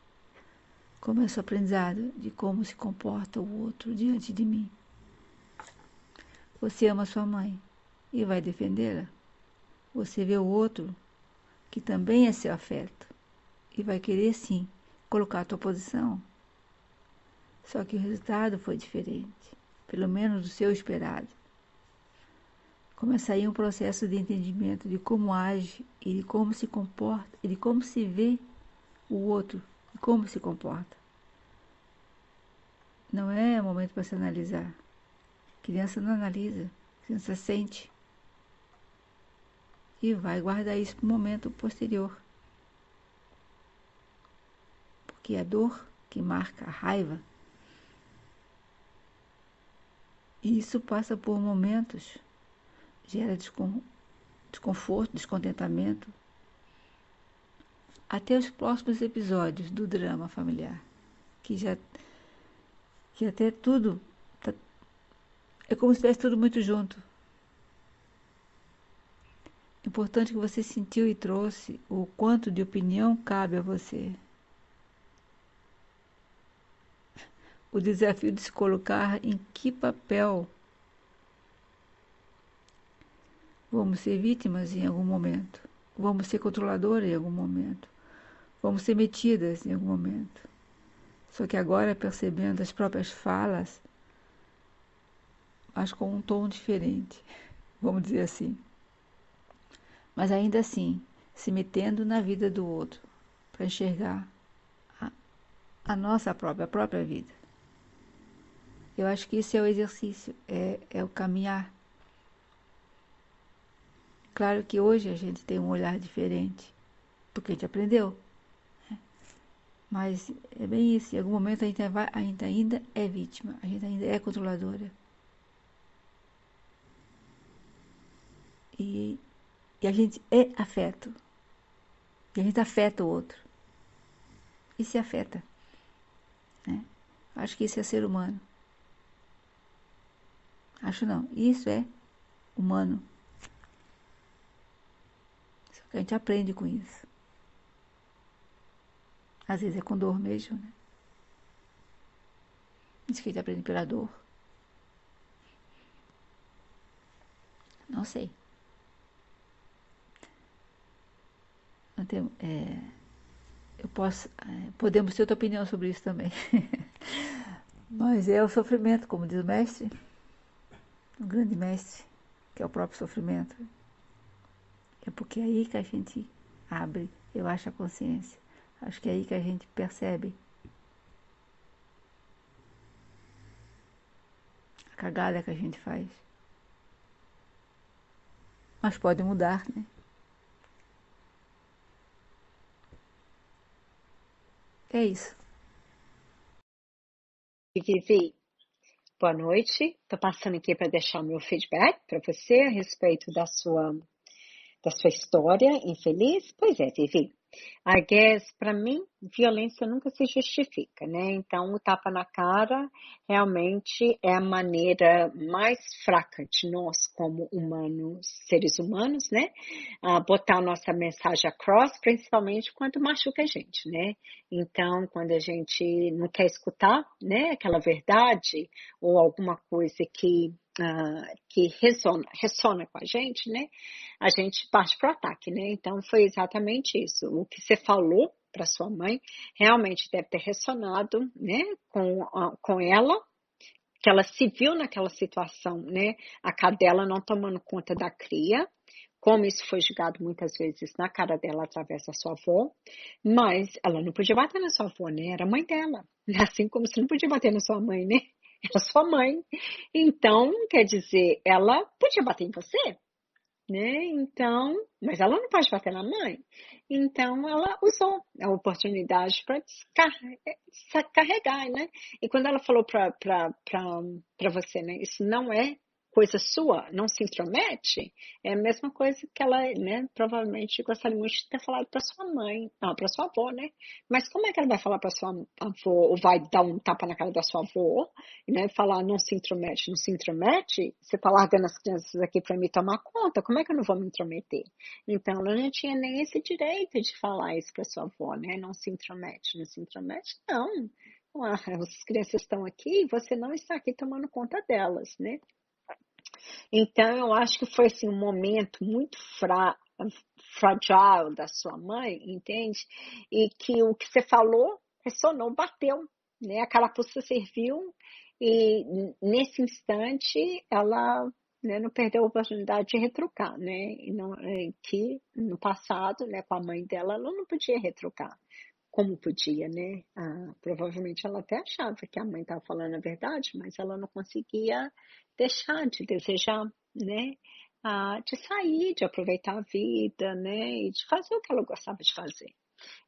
Começo o aprendizado de como se comporta o outro diante de mim. Você ama sua mãe e vai defendê-la? Você vê o outro que também é seu afeto e vai querer sim colocar a tua posição. Só que o resultado foi diferente, pelo menos do seu esperado. Começa aí um processo de entendimento de como age e de como se comporta e de como se vê o outro e como se comporta. Não é momento para se analisar. A criança não analisa, criança sente. E vai guardar isso para o momento posterior que a dor que marca a raiva. E isso passa por momentos, gera desconforto, descontentamento, até os próximos episódios do drama familiar, que já que até tudo tá, é como se estivesse tudo muito junto. Importante que você sentiu e trouxe o quanto de opinião cabe a você. O desafio de se colocar em que papel vamos ser vítimas em algum momento, vamos ser controladoras em algum momento, vamos ser metidas em algum momento. Só que agora percebendo as próprias falas, mas com um tom diferente, (laughs) vamos dizer assim. Mas ainda assim, se metendo na vida do outro, para enxergar a, a nossa própria, a própria vida. Eu acho que isso é o exercício, é, é o caminhar. Claro que hoje a gente tem um olhar diferente, porque a gente aprendeu. Né? Mas é bem isso, em algum momento a gente, vai, a gente ainda é vítima, a gente ainda é controladora. E, e a gente é afeto. E a gente afeta o outro. E se afeta. Né? Acho que isso é ser humano. Acho não. Isso é humano. Só que a gente aprende com isso. Às vezes é com dor mesmo, né? Que a gente aprende pela dor. Não sei. Não é, eu posso, é, podemos ter outra opinião sobre isso também. (laughs) Mas é o sofrimento, como diz o mestre, o grande mestre, que é o próprio sofrimento. É porque é aí que a gente abre, eu acho, a consciência. Acho que é aí que a gente percebe a cagada que a gente faz. Mas pode mudar, né? É isso. Vivi, boa noite. Estou passando aqui para deixar o meu feedback para você a respeito da sua, da sua história infeliz. Pois é, Vivi. I guess, para mim, violência nunca se justifica, né? Então, o tapa na cara realmente é a maneira mais fraca de nós, como humanos, seres humanos, né? Botar a nossa mensagem across, principalmente quando machuca a gente, né? Então, quando a gente não quer escutar, né, aquela verdade ou alguma coisa que Uh, que ressona, ressona com a gente, né? A gente parte para o ataque, né? Então foi exatamente isso. O que você falou para sua mãe realmente deve ter ressonado, né? Com, com ela, que ela se viu naquela situação, né? A cadela não tomando conta da cria, como isso foi julgado muitas vezes na cara dela através da sua avó, mas ela não podia bater na sua avó, né? Era mãe dela. (laughs) Assim como você não podia bater na sua mãe, né? Era sua mãe. Então, quer dizer, ela podia bater em você, né? Então, mas ela não pode bater na mãe. Então, ela usou a oportunidade para descarregar, né? E quando ela falou para você, né? Isso não é coisa sua, não se intromete, é a mesma coisa que ela, né, provavelmente gostaria muito de ter falado para sua mãe, não, para sua avó, né? Mas como é que ela vai falar para sua avó, ou vai dar um tapa na cara da sua avó, né, falar não se intromete, não se intromete? Você tá largando as crianças aqui para me tomar conta, como é que eu não vou me intrometer? Então, ela não tinha nem esse direito de falar isso para sua avó, né? Não se intromete, não se intromete, não. Ah, as crianças estão aqui, você não está aqui tomando conta delas, né? Então, eu acho que foi assim, um momento muito fra fragile da sua mãe, entende? E que o que você falou ressonou, bateu, né? A carapuça serviu e nesse instante ela né, não perdeu a oportunidade de retrucar, né? E não, que no passado, né, com a mãe dela, ela não podia retrucar como podia, né? Ah, provavelmente ela até achava que a mãe estava falando a verdade, mas ela não conseguia deixar de desejar, né? Ah, de sair, de aproveitar a vida, né? E de fazer o que ela gostava de fazer.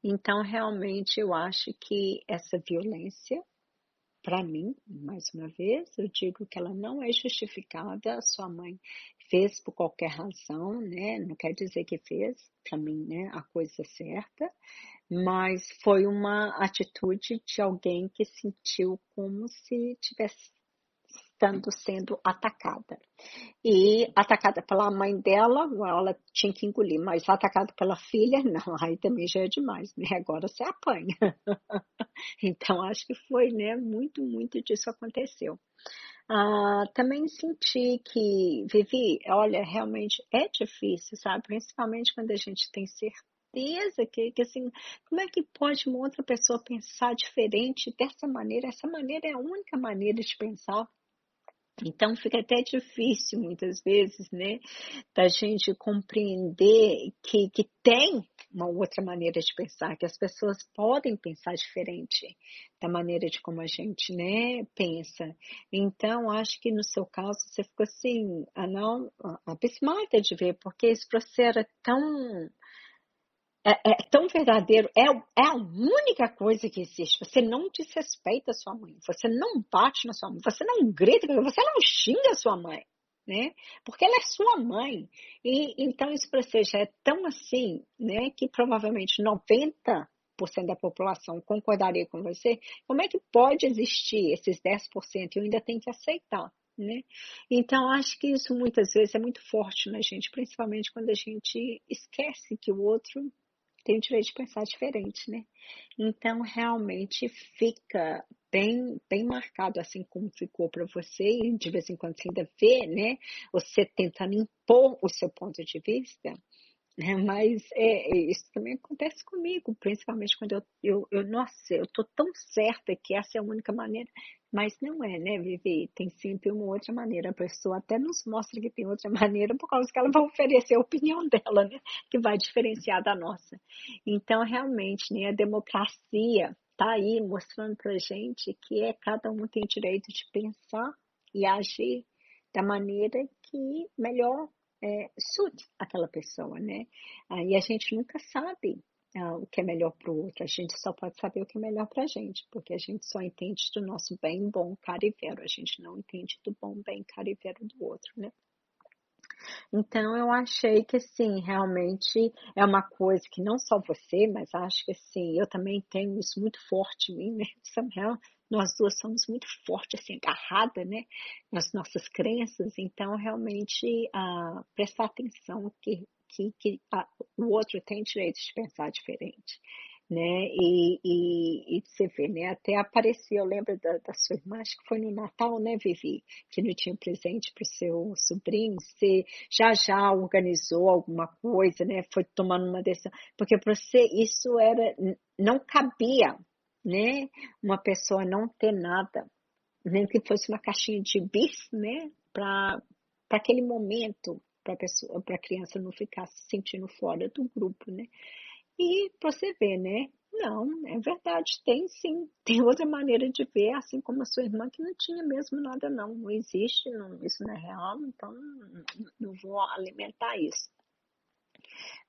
Então, realmente, eu acho que essa violência, para mim, mais uma vez, eu digo que ela não é justificada. A sua mãe fez por qualquer razão, né? Não quer dizer que fez, para mim, né? A coisa certa mas foi uma atitude de alguém que sentiu como se tivesse estando sendo atacada. E atacada pela mãe dela, ela tinha que engolir, mas atacada pela filha, (laughs) não, aí também já é demais, né? Agora você apanha. (laughs) então acho que foi, né? Muito, muito disso aconteceu. Ah, também senti que, Vivi, olha, realmente é difícil, sabe? Principalmente quando a gente tem certeza certeza que, que assim, como é que pode uma outra pessoa pensar diferente dessa maneira? Essa maneira é a única maneira de pensar. Então fica até difícil muitas vezes, né, da gente compreender que, que tem uma outra maneira de pensar, que as pessoas podem pensar diferente da maneira de como a gente, né, pensa. Então acho que no seu caso você ficou assim, ah, não, abismada de ver, porque esse processo era tão é, é, tão verdadeiro, é, é a única coisa que existe. Você não desrespeita a sua mãe, você não bate na sua mãe, você não grita, você não xinga a sua mãe, né? Porque ela é sua mãe. E então isso para você já é tão assim, né, que provavelmente 90% da população concordaria com você. Como é que pode existir esses 10% e eu ainda tenho que aceitar? Né? Então, acho que isso muitas vezes é muito forte na gente, principalmente quando a gente esquece que o outro tem o direito de pensar diferente, né? Então, realmente fica bem, bem marcado, assim como ficou para você, e de vez em quando você ainda vê, né? Você tentando impor o seu ponto de vista. Né? Mas é, é, isso também acontece comigo, principalmente quando eu, eu, eu, nossa, eu tô tão certa que essa é a única maneira, mas não é, né, Vivi? Tem sempre uma outra maneira. A pessoa até nos mostra que tem outra (laughs) maneira por causa que ela vai oferecer a opinião dela, né? Que vai diferenciar da nossa. Então, realmente, né, a democracia tá aí mostrando pra gente que é cada um tem direito de pensar e agir da maneira que melhor é, suit aquela pessoa, né? Aí a gente nunca sabe ah, o que é melhor para o outro, a gente só pode saber o que é melhor para a gente, porque a gente só entende do nosso bem, bom, caro e vero, a gente não entende do bom, bem, caro e vero do outro, né? Então eu achei que assim, realmente é uma coisa que não só você, mas acho que assim, eu também tenho isso muito forte em mim, né? Nós duas somos muito fortes, assim, agarrada, né? Nas nossas crenças, então realmente ah, prestar atenção que, que, que o outro tem direito de pensar diferente né? E, e, e você vê, né? Até apareceu, eu lembro da, da, sua irmã, acho que foi no Natal, né, Vivi? Que não tinha presente para o seu sobrinho. Você já já organizou alguma coisa, né? Foi tomando uma decisão. Porque para você isso era, não cabia, né? Uma pessoa não ter nada, nem que fosse uma caixinha de bis, né? Para aquele momento, para a criança não ficar se sentindo fora do grupo, né? E você vê, né? Não, é verdade, tem sim. (laughs) Tem outra maneira de ver, assim como a sua irmã, que não tinha mesmo nada, não. Não existe, não, isso não é real, então não vou alimentar isso.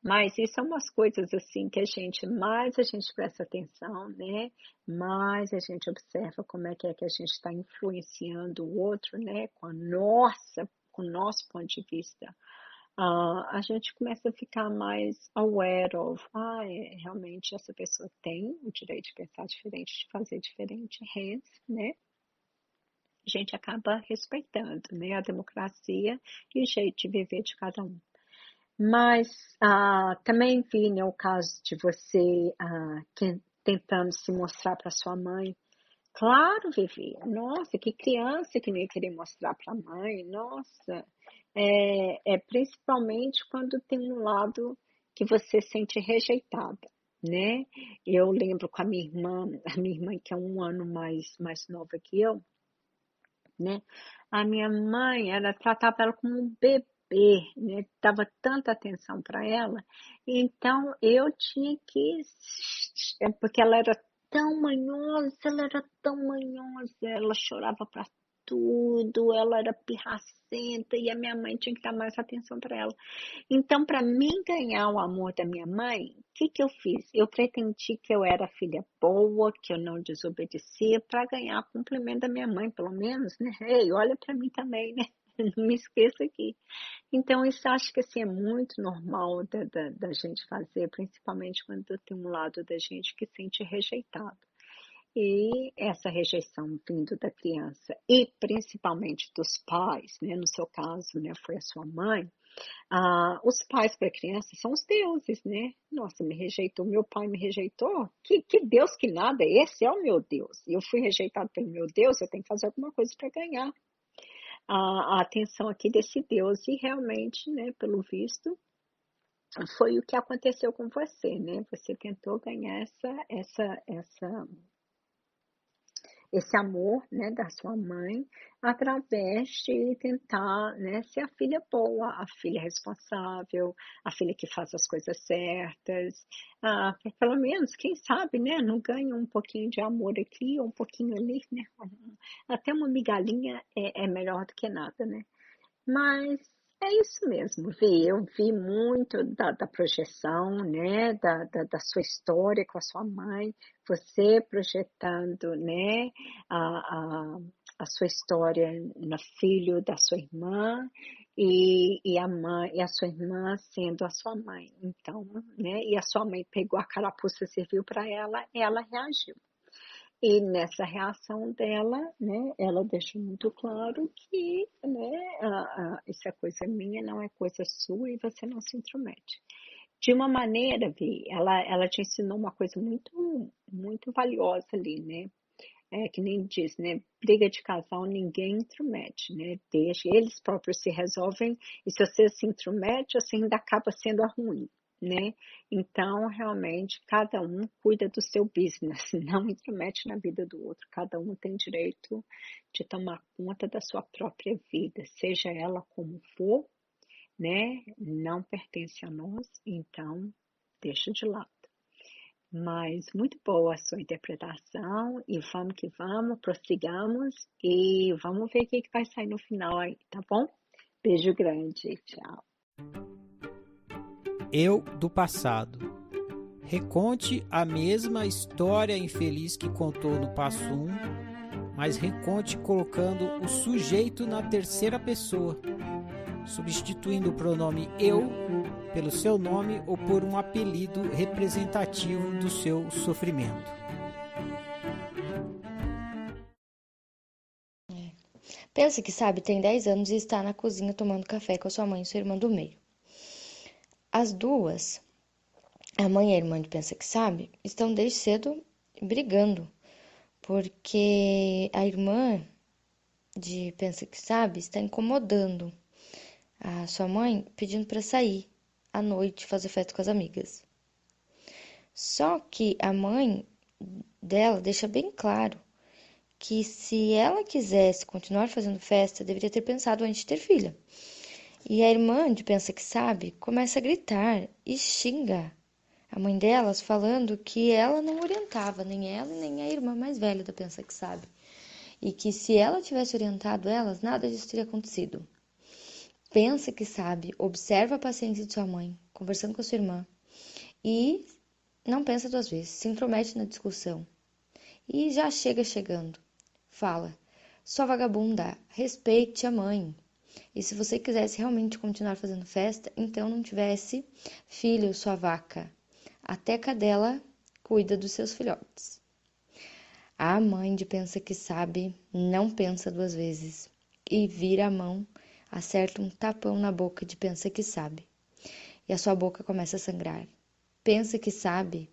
Mas isso são umas coisas assim que a gente, mais a gente presta atenção, né? Mais a gente observa como é que é que a gente está influenciando o outro, né? Com a nossa, com o nosso ponto de vista uh, a gente começa a ficar mais aware of, ah, é, realmente essa pessoa tem o direito de pensar diferente, de fazer diferente, hence, né? A gente acaba respeitando, né, a democracia e o jeito de viver de cada um. Mas uh, também vi né, o caso de você uh, tentando se mostrar para sua mãe. Claro, Vivi. Nossa, que criança que não ia querer mostrar para a mãe. Nossa, é, é principalmente quando tem um lado que você sente rejeitada, né? Eu lembro com a minha irmã, a minha irmã que é um ano mais, mais nova que eu, né? A minha mãe, ela tratava ela como um bebê, né? Dava tanta atenção para ela. Então eu tinha que, é porque ela era tão manhosa, ela era tão manhosa, ela chorava para tudo, ela era pirracenta e a minha mãe tinha que dar mais atenção para ela. Então, para mim ganhar o amor da minha mãe, o que, que eu fiz? Eu pretendi que eu era filha boa, que eu não desobedecia, para ganhar o cumprimento da minha mãe, pelo menos, né? Ei, olha para mim também, né? Não (laughs) me esqueça aqui. Então, isso acho que assim, é muito normal da, da, da gente fazer, principalmente quando tem um lado da gente que sente rejeitado. E essa rejeição vindo da criança e principalmente dos pais, né? no seu caso, né, foi a sua mãe, ah, os pais para a criança são os deuses, né? Nossa, me rejeitou, meu pai me rejeitou. Que, que Deus que nada, esse é o meu Deus. Eu fui rejeitado pelo meu Deus, eu tenho que fazer alguma coisa para ganhar a, a atenção aqui desse Deus. E realmente, né, pelo visto, foi o que aconteceu com você, né? Você tentou ganhar essa, essa, essa esse amor né, da sua mãe através de tentar né, ser a filha boa, a filha responsável, a filha que faz as coisas certas, ah, pelo menos, quem sabe, né, não ganha um pouquinho de amor aqui, um pouquinho ali, né, até uma migalhinha é, é melhor do que nada, né, mas é isso mesmo, Vi. Eu vi muito da, da projeção, né, da, da, da, sua história com a sua mãe, você projetando, né, a, a, a sua história no filho da sua irmã e, e a mãe e a sua irmã sendo a sua mãe. Então, né, e a sua mãe pegou a carapuça, serviu para ela, ela reagiu. E nessa reação dela, né, ela deixou muito claro que, né, a, a, isso é coisa minha, não é coisa sua e você não se intromete. De uma maneira, Vi, ela, ela te ensinou uma coisa muito, muito valiosa ali, né? é que nem diz, né? Briga de casal ninguém intromete, né? Deixa, eles próprios se resolvem e se você se intromete, você ainda acaba sendo ruim, né? Então, realmente, cada um cuida do seu business, (laughs) não intromete na vida do outro. Cada um tem direito de tomar conta da sua própria vida, seja ela como for, né? Não pertence a nós, então deixa de lado. Mas muito boa a sua interpretação e vamos que vamos, prossigamos e vamos ver o que, que vai sair no final aí, tá bom? Beijo grande, tchau. Eu do passado. Reconte a mesma história infeliz que contou no passo 1, mas reconte colocando o sujeito na terceira pessoa, substituindo o pronome eu pelo seu nome ou por um apelido representativo do seu sofrimento. É. Pensa que sabe, tem 10 anos e está na cozinha tomando café com a sua mãe e sua irmã do meio. As duas, a mãe e a irmã de Pensa que sabe, estão desde cedo brigando, porque a irmã de Pensa que sabe está incomodando a sua mãe pedindo para sair à noite fazer festa com as amigas. Só que a mãe dela deixa bem claro que se ela quisesse continuar fazendo festa, deveria ter pensado antes de ter filha. E a irmã de Pensa que Sabe começa a gritar e xinga a mãe delas, falando que ela não orientava, nem ela nem a irmã mais velha da Pensa que Sabe. E que se ela tivesse orientado elas, nada disso teria acontecido. Pensa que sabe, observa a paciência de sua mãe, conversando com a sua irmã, e não pensa duas vezes, se intromete na discussão. E já chega chegando. Fala: Sua vagabunda, respeite a mãe. E se você quisesse realmente continuar fazendo festa, então não tivesse filho, sua vaca. Até cadela cuida dos seus filhotes. A mãe de pensa que sabe, não pensa duas vezes e vira a mão acerta um tapão na boca de pensa que sabe. E a sua boca começa a sangrar. Pensa que sabe.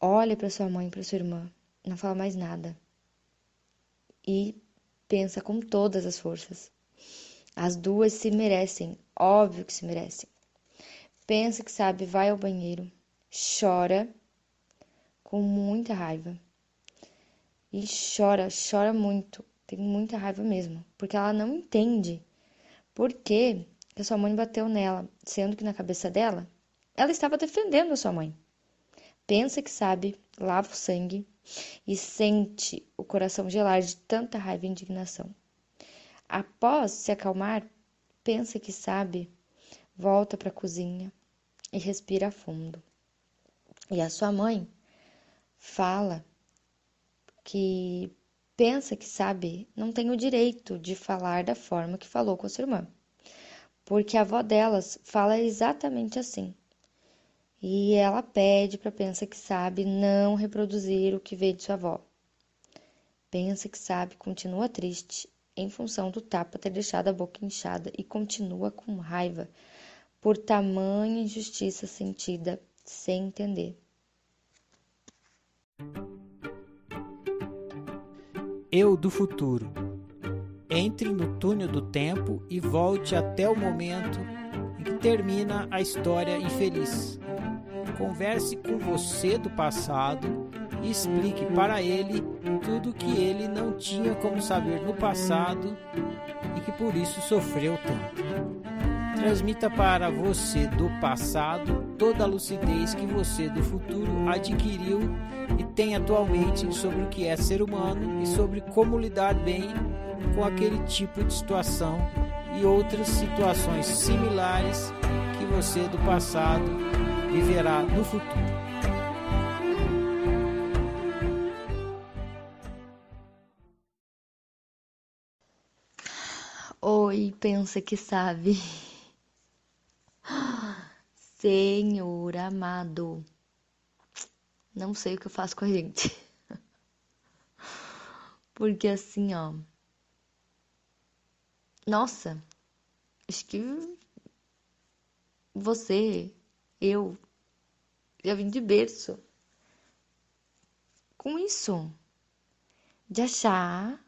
Olha para sua mãe para sua irmã, não fala mais nada. E pensa com todas as forças. As duas se merecem, óbvio que se merecem. Pensa que sabe, vai ao banheiro, chora com muita raiva. E chora, chora muito, tem muita raiva mesmo, porque ela não entende por que a sua mãe bateu nela, sendo que na cabeça dela, ela estava defendendo a sua mãe. Pensa que sabe, lava o sangue e sente o coração gelar de tanta raiva e indignação. Após se acalmar, pensa que sabe, volta para a cozinha e respira fundo. E a sua mãe fala que pensa que sabe, não tem o direito de falar da forma que falou com a sua irmã, porque a avó delas fala exatamente assim. E ela pede para pensa que sabe não reproduzir o que vê de sua avó. Pensa que sabe, continua triste em função do tapa ter deixado a boca inchada e continua com raiva por tamanha injustiça sentida sem entender. eu do futuro. Entre no túnel do tempo e volte até o momento em que termina a história infeliz. Converse com você do passado e explique para ele tudo que ele não tinha como saber no passado e que por isso sofreu tanto. Transmita para você do passado toda a lucidez que você do futuro adquiriu e tem atualmente sobre o que é ser humano e sobre como lidar bem com aquele tipo de situação e outras situações similares que você do passado viverá no futuro. Pensa que sabe. Senhor amado, não sei o que eu faço com a gente. Porque assim, ó. Nossa, acho que você, eu, já vim de berço com isso. de achar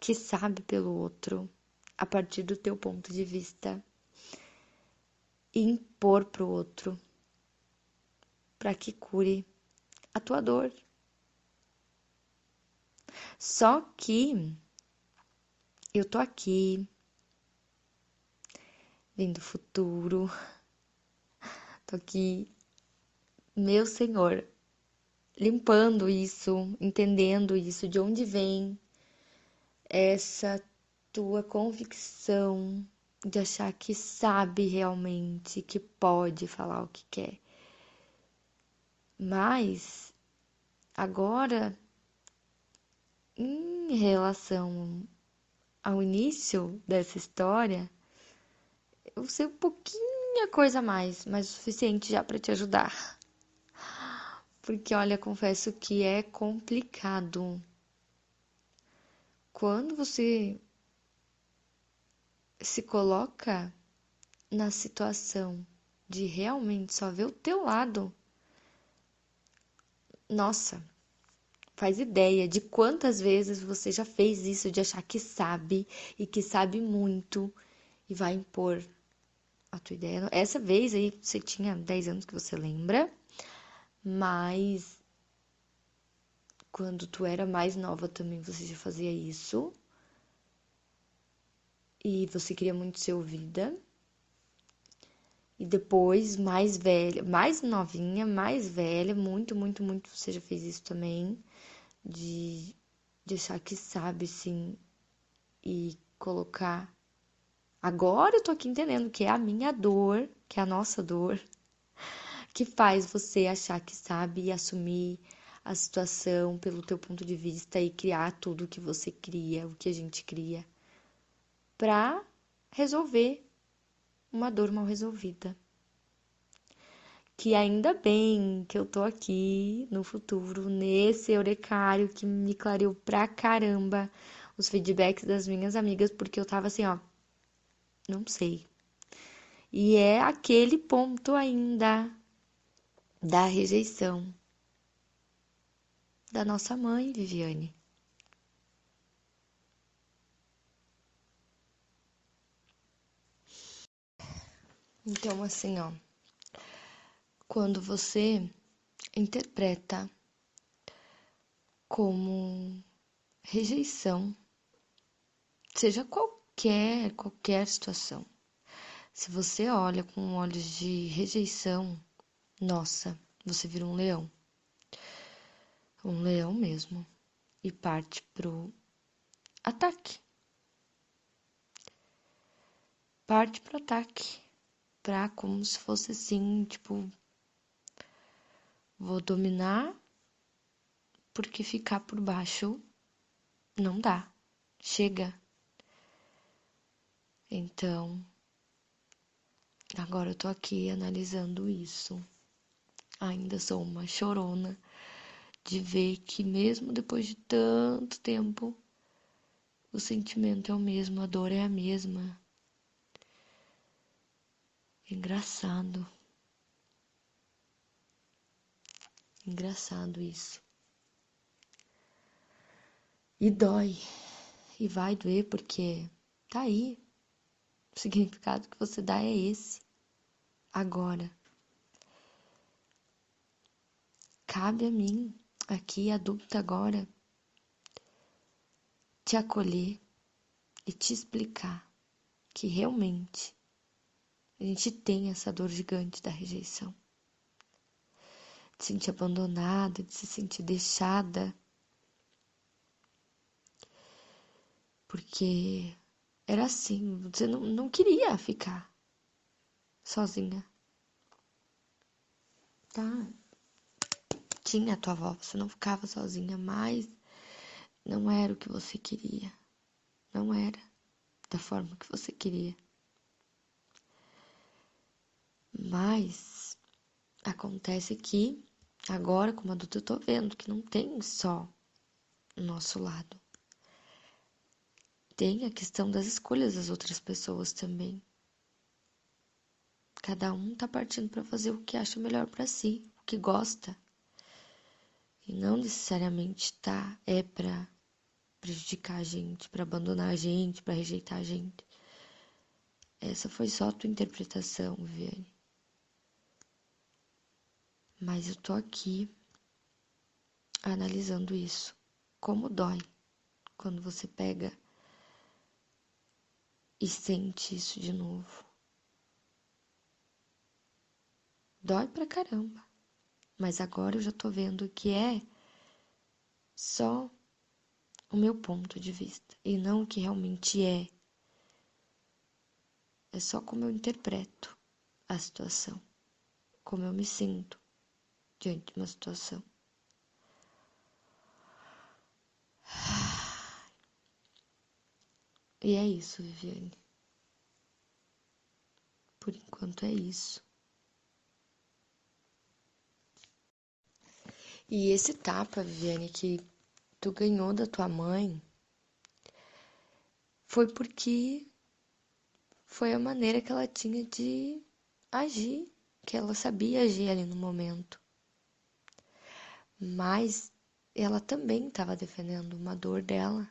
que sabe pelo outro a partir do teu ponto de vista e impor pro outro para que cure a tua dor. Só que eu tô aqui vendo o futuro. Tô aqui, meu Senhor, limpando isso, entendendo isso, de onde vem essa tua convicção de achar que sabe realmente, que pode falar o que quer. Mas agora, em relação ao início dessa história, eu sei um pouquinho a coisa a mais, mas o suficiente já para te ajudar. Porque olha, confesso que é complicado. Quando você se coloca na situação de realmente só ver o teu lado, nossa, faz ideia de quantas vezes você já fez isso de achar que sabe e que sabe muito e vai impor a tua ideia. Essa vez aí você tinha 10 anos que você lembra, mas quando tu era mais nova também você já fazia isso. E você queria muito ser ouvida. E depois, mais velha, mais novinha, mais velha, muito, muito, muito, você já fez isso também. De, de achar que sabe, sim, e colocar Agora eu tô aqui entendendo que é a minha dor, que é a nossa dor, (laughs) que faz você achar que sabe e assumir a situação pelo teu ponto de vista e criar tudo o que você cria, o que a gente cria, para resolver uma dor mal resolvida. Que ainda bem que eu tô aqui no futuro, nesse eurecário que me clareou pra caramba os feedbacks das minhas amigas, porque eu tava assim, ó, não sei. E é aquele ponto ainda da rejeição da nossa mãe, Viviane. Então, assim, ó, quando você interpreta como rejeição, seja qual qualquer, qualquer situação. Se você olha com olhos de rejeição, nossa, você vira um leão. Um leão mesmo. E parte pro ataque. Parte pro ataque. Pra como se fosse assim, tipo. Vou dominar, porque ficar por baixo não dá. Chega. Então, agora eu tô aqui analisando isso. Ainda sou uma chorona de ver que, mesmo depois de tanto tempo, o sentimento é o mesmo, a dor é a mesma. Engraçado. Engraçado isso. E dói. E vai doer porque tá aí. O significado que você dá é esse. Agora. Cabe a mim, aqui adulta agora, te acolher e te explicar que realmente a gente tem essa dor gigante da rejeição. De se sentir abandonada, de se sentir deixada. Porque era assim, você não, não queria ficar sozinha. Tá? Tinha a tua avó, você não ficava sozinha, mas não era o que você queria. Não era da forma que você queria. Mas acontece que agora, como adulto, eu tô vendo que não tem só o nosso lado tem a questão das escolhas das outras pessoas também. Cada um tá partindo para fazer o que acha melhor para si, o que gosta. E não necessariamente tá é para prejudicar a gente, para abandonar a gente, para rejeitar a gente. Essa foi só a tua interpretação, Viviane. Mas eu tô aqui analisando isso. Como dói quando você pega e sente isso de novo. Dói pra caramba. Mas agora eu já tô vendo que é só o meu ponto de vista e não o que realmente é. É só como eu interpreto a situação, como eu me sinto diante de uma situação. E é isso, Viviane. Por enquanto é isso. E esse tapa, Viviane, que tu ganhou da tua mãe, foi porque foi a maneira que ela tinha de agir, que ela sabia agir ali no momento. Mas ela também estava defendendo uma dor dela.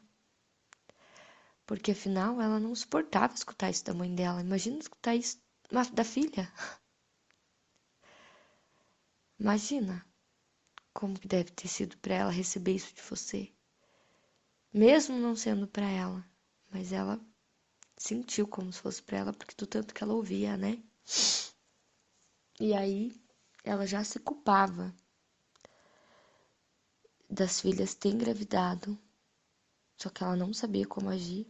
Porque afinal ela não suportava escutar isso da mãe dela. Imagina escutar isso da filha. (laughs) Imagina como que deve ter sido para ela receber isso de você. Mesmo não sendo para ela, mas ela sentiu como se fosse para ela porque do tanto que ela ouvia, né? E aí ela já se culpava das filhas ter engravidado, só que ela não sabia como agir.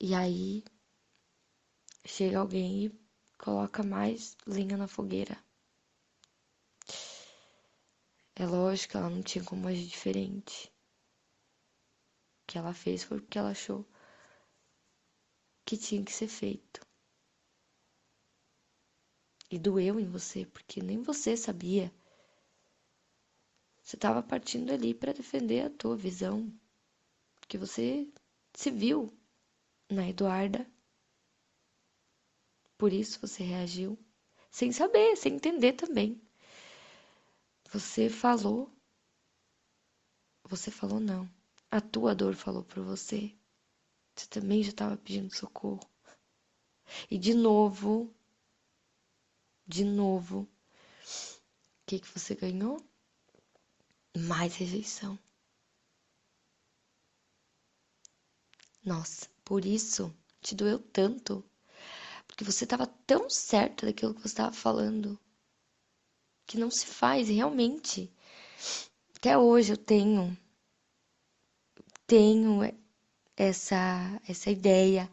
E aí chega alguém e coloca mais lenha na fogueira. É lógico que ela não tinha como agir diferente. O que ela fez foi porque ela achou que tinha que ser feito. E doeu em você, porque nem você sabia. Você estava partindo ali para defender a tua visão, porque você se viu na Eduarda. Por isso você reagiu, sem saber, sem entender também. Você falou. Você falou não. A tua dor falou por você. Você também já estava pedindo socorro. E de novo, de novo, o que, que você ganhou? Mais rejeição. Nossa, por isso te doeu tanto. Porque você estava tão certa daquilo que você estava falando que não se faz realmente. Até hoje eu tenho tenho essa essa ideia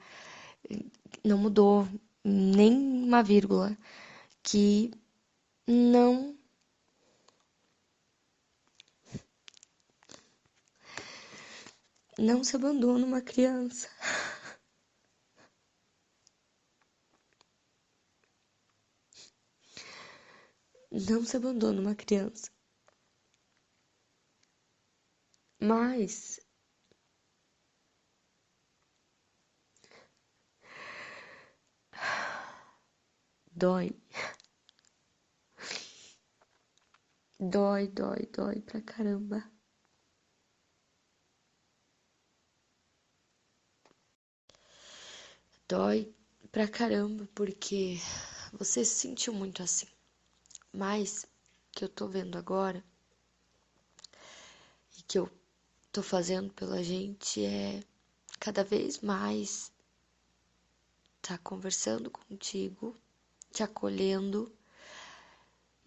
não mudou nem uma vírgula que não não se abandona uma criança. não se abandona uma criança. Mas dói. Dói, dói, dói pra caramba. Dói pra caramba porque você se sentiu muito assim. Mas que eu tô vendo agora e que eu tô fazendo pela gente é cada vez mais tá conversando contigo, te acolhendo.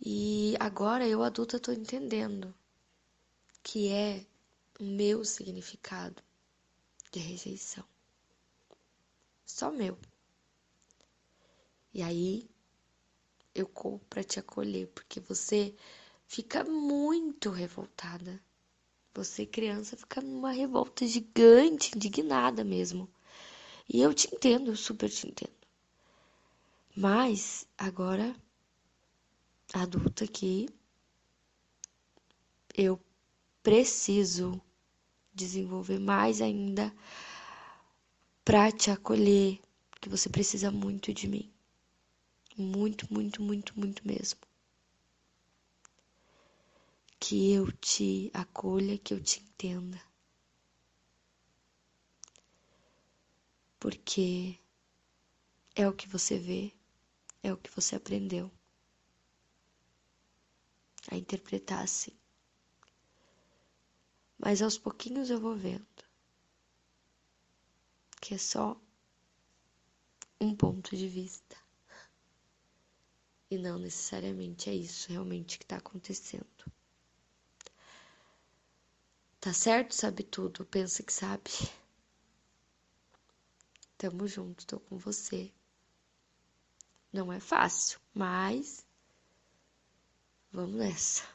E agora eu adulta tô entendendo que é o meu significado de rejeição. Só meu. E aí eu corro para te acolher, porque você fica muito revoltada. Você, criança, fica numa revolta gigante, indignada mesmo. E eu te entendo, eu super te entendo. Mas agora, adulta aqui, eu preciso desenvolver mais ainda para te acolher, porque você precisa muito de mim. Muito, muito, muito, muito mesmo. que eu te acolha, que eu te entenda. Porque é o que você vê, é o que você aprendeu a interpretar assim. Mas aos pouquinhos eu vou vendo que é só um ponto de vista. E não necessariamente é isso realmente que está acontecendo. Tá certo? Sabe tudo, pensa que sabe. Tamo junto, tô com você. Não é fácil, mas vamos nessa.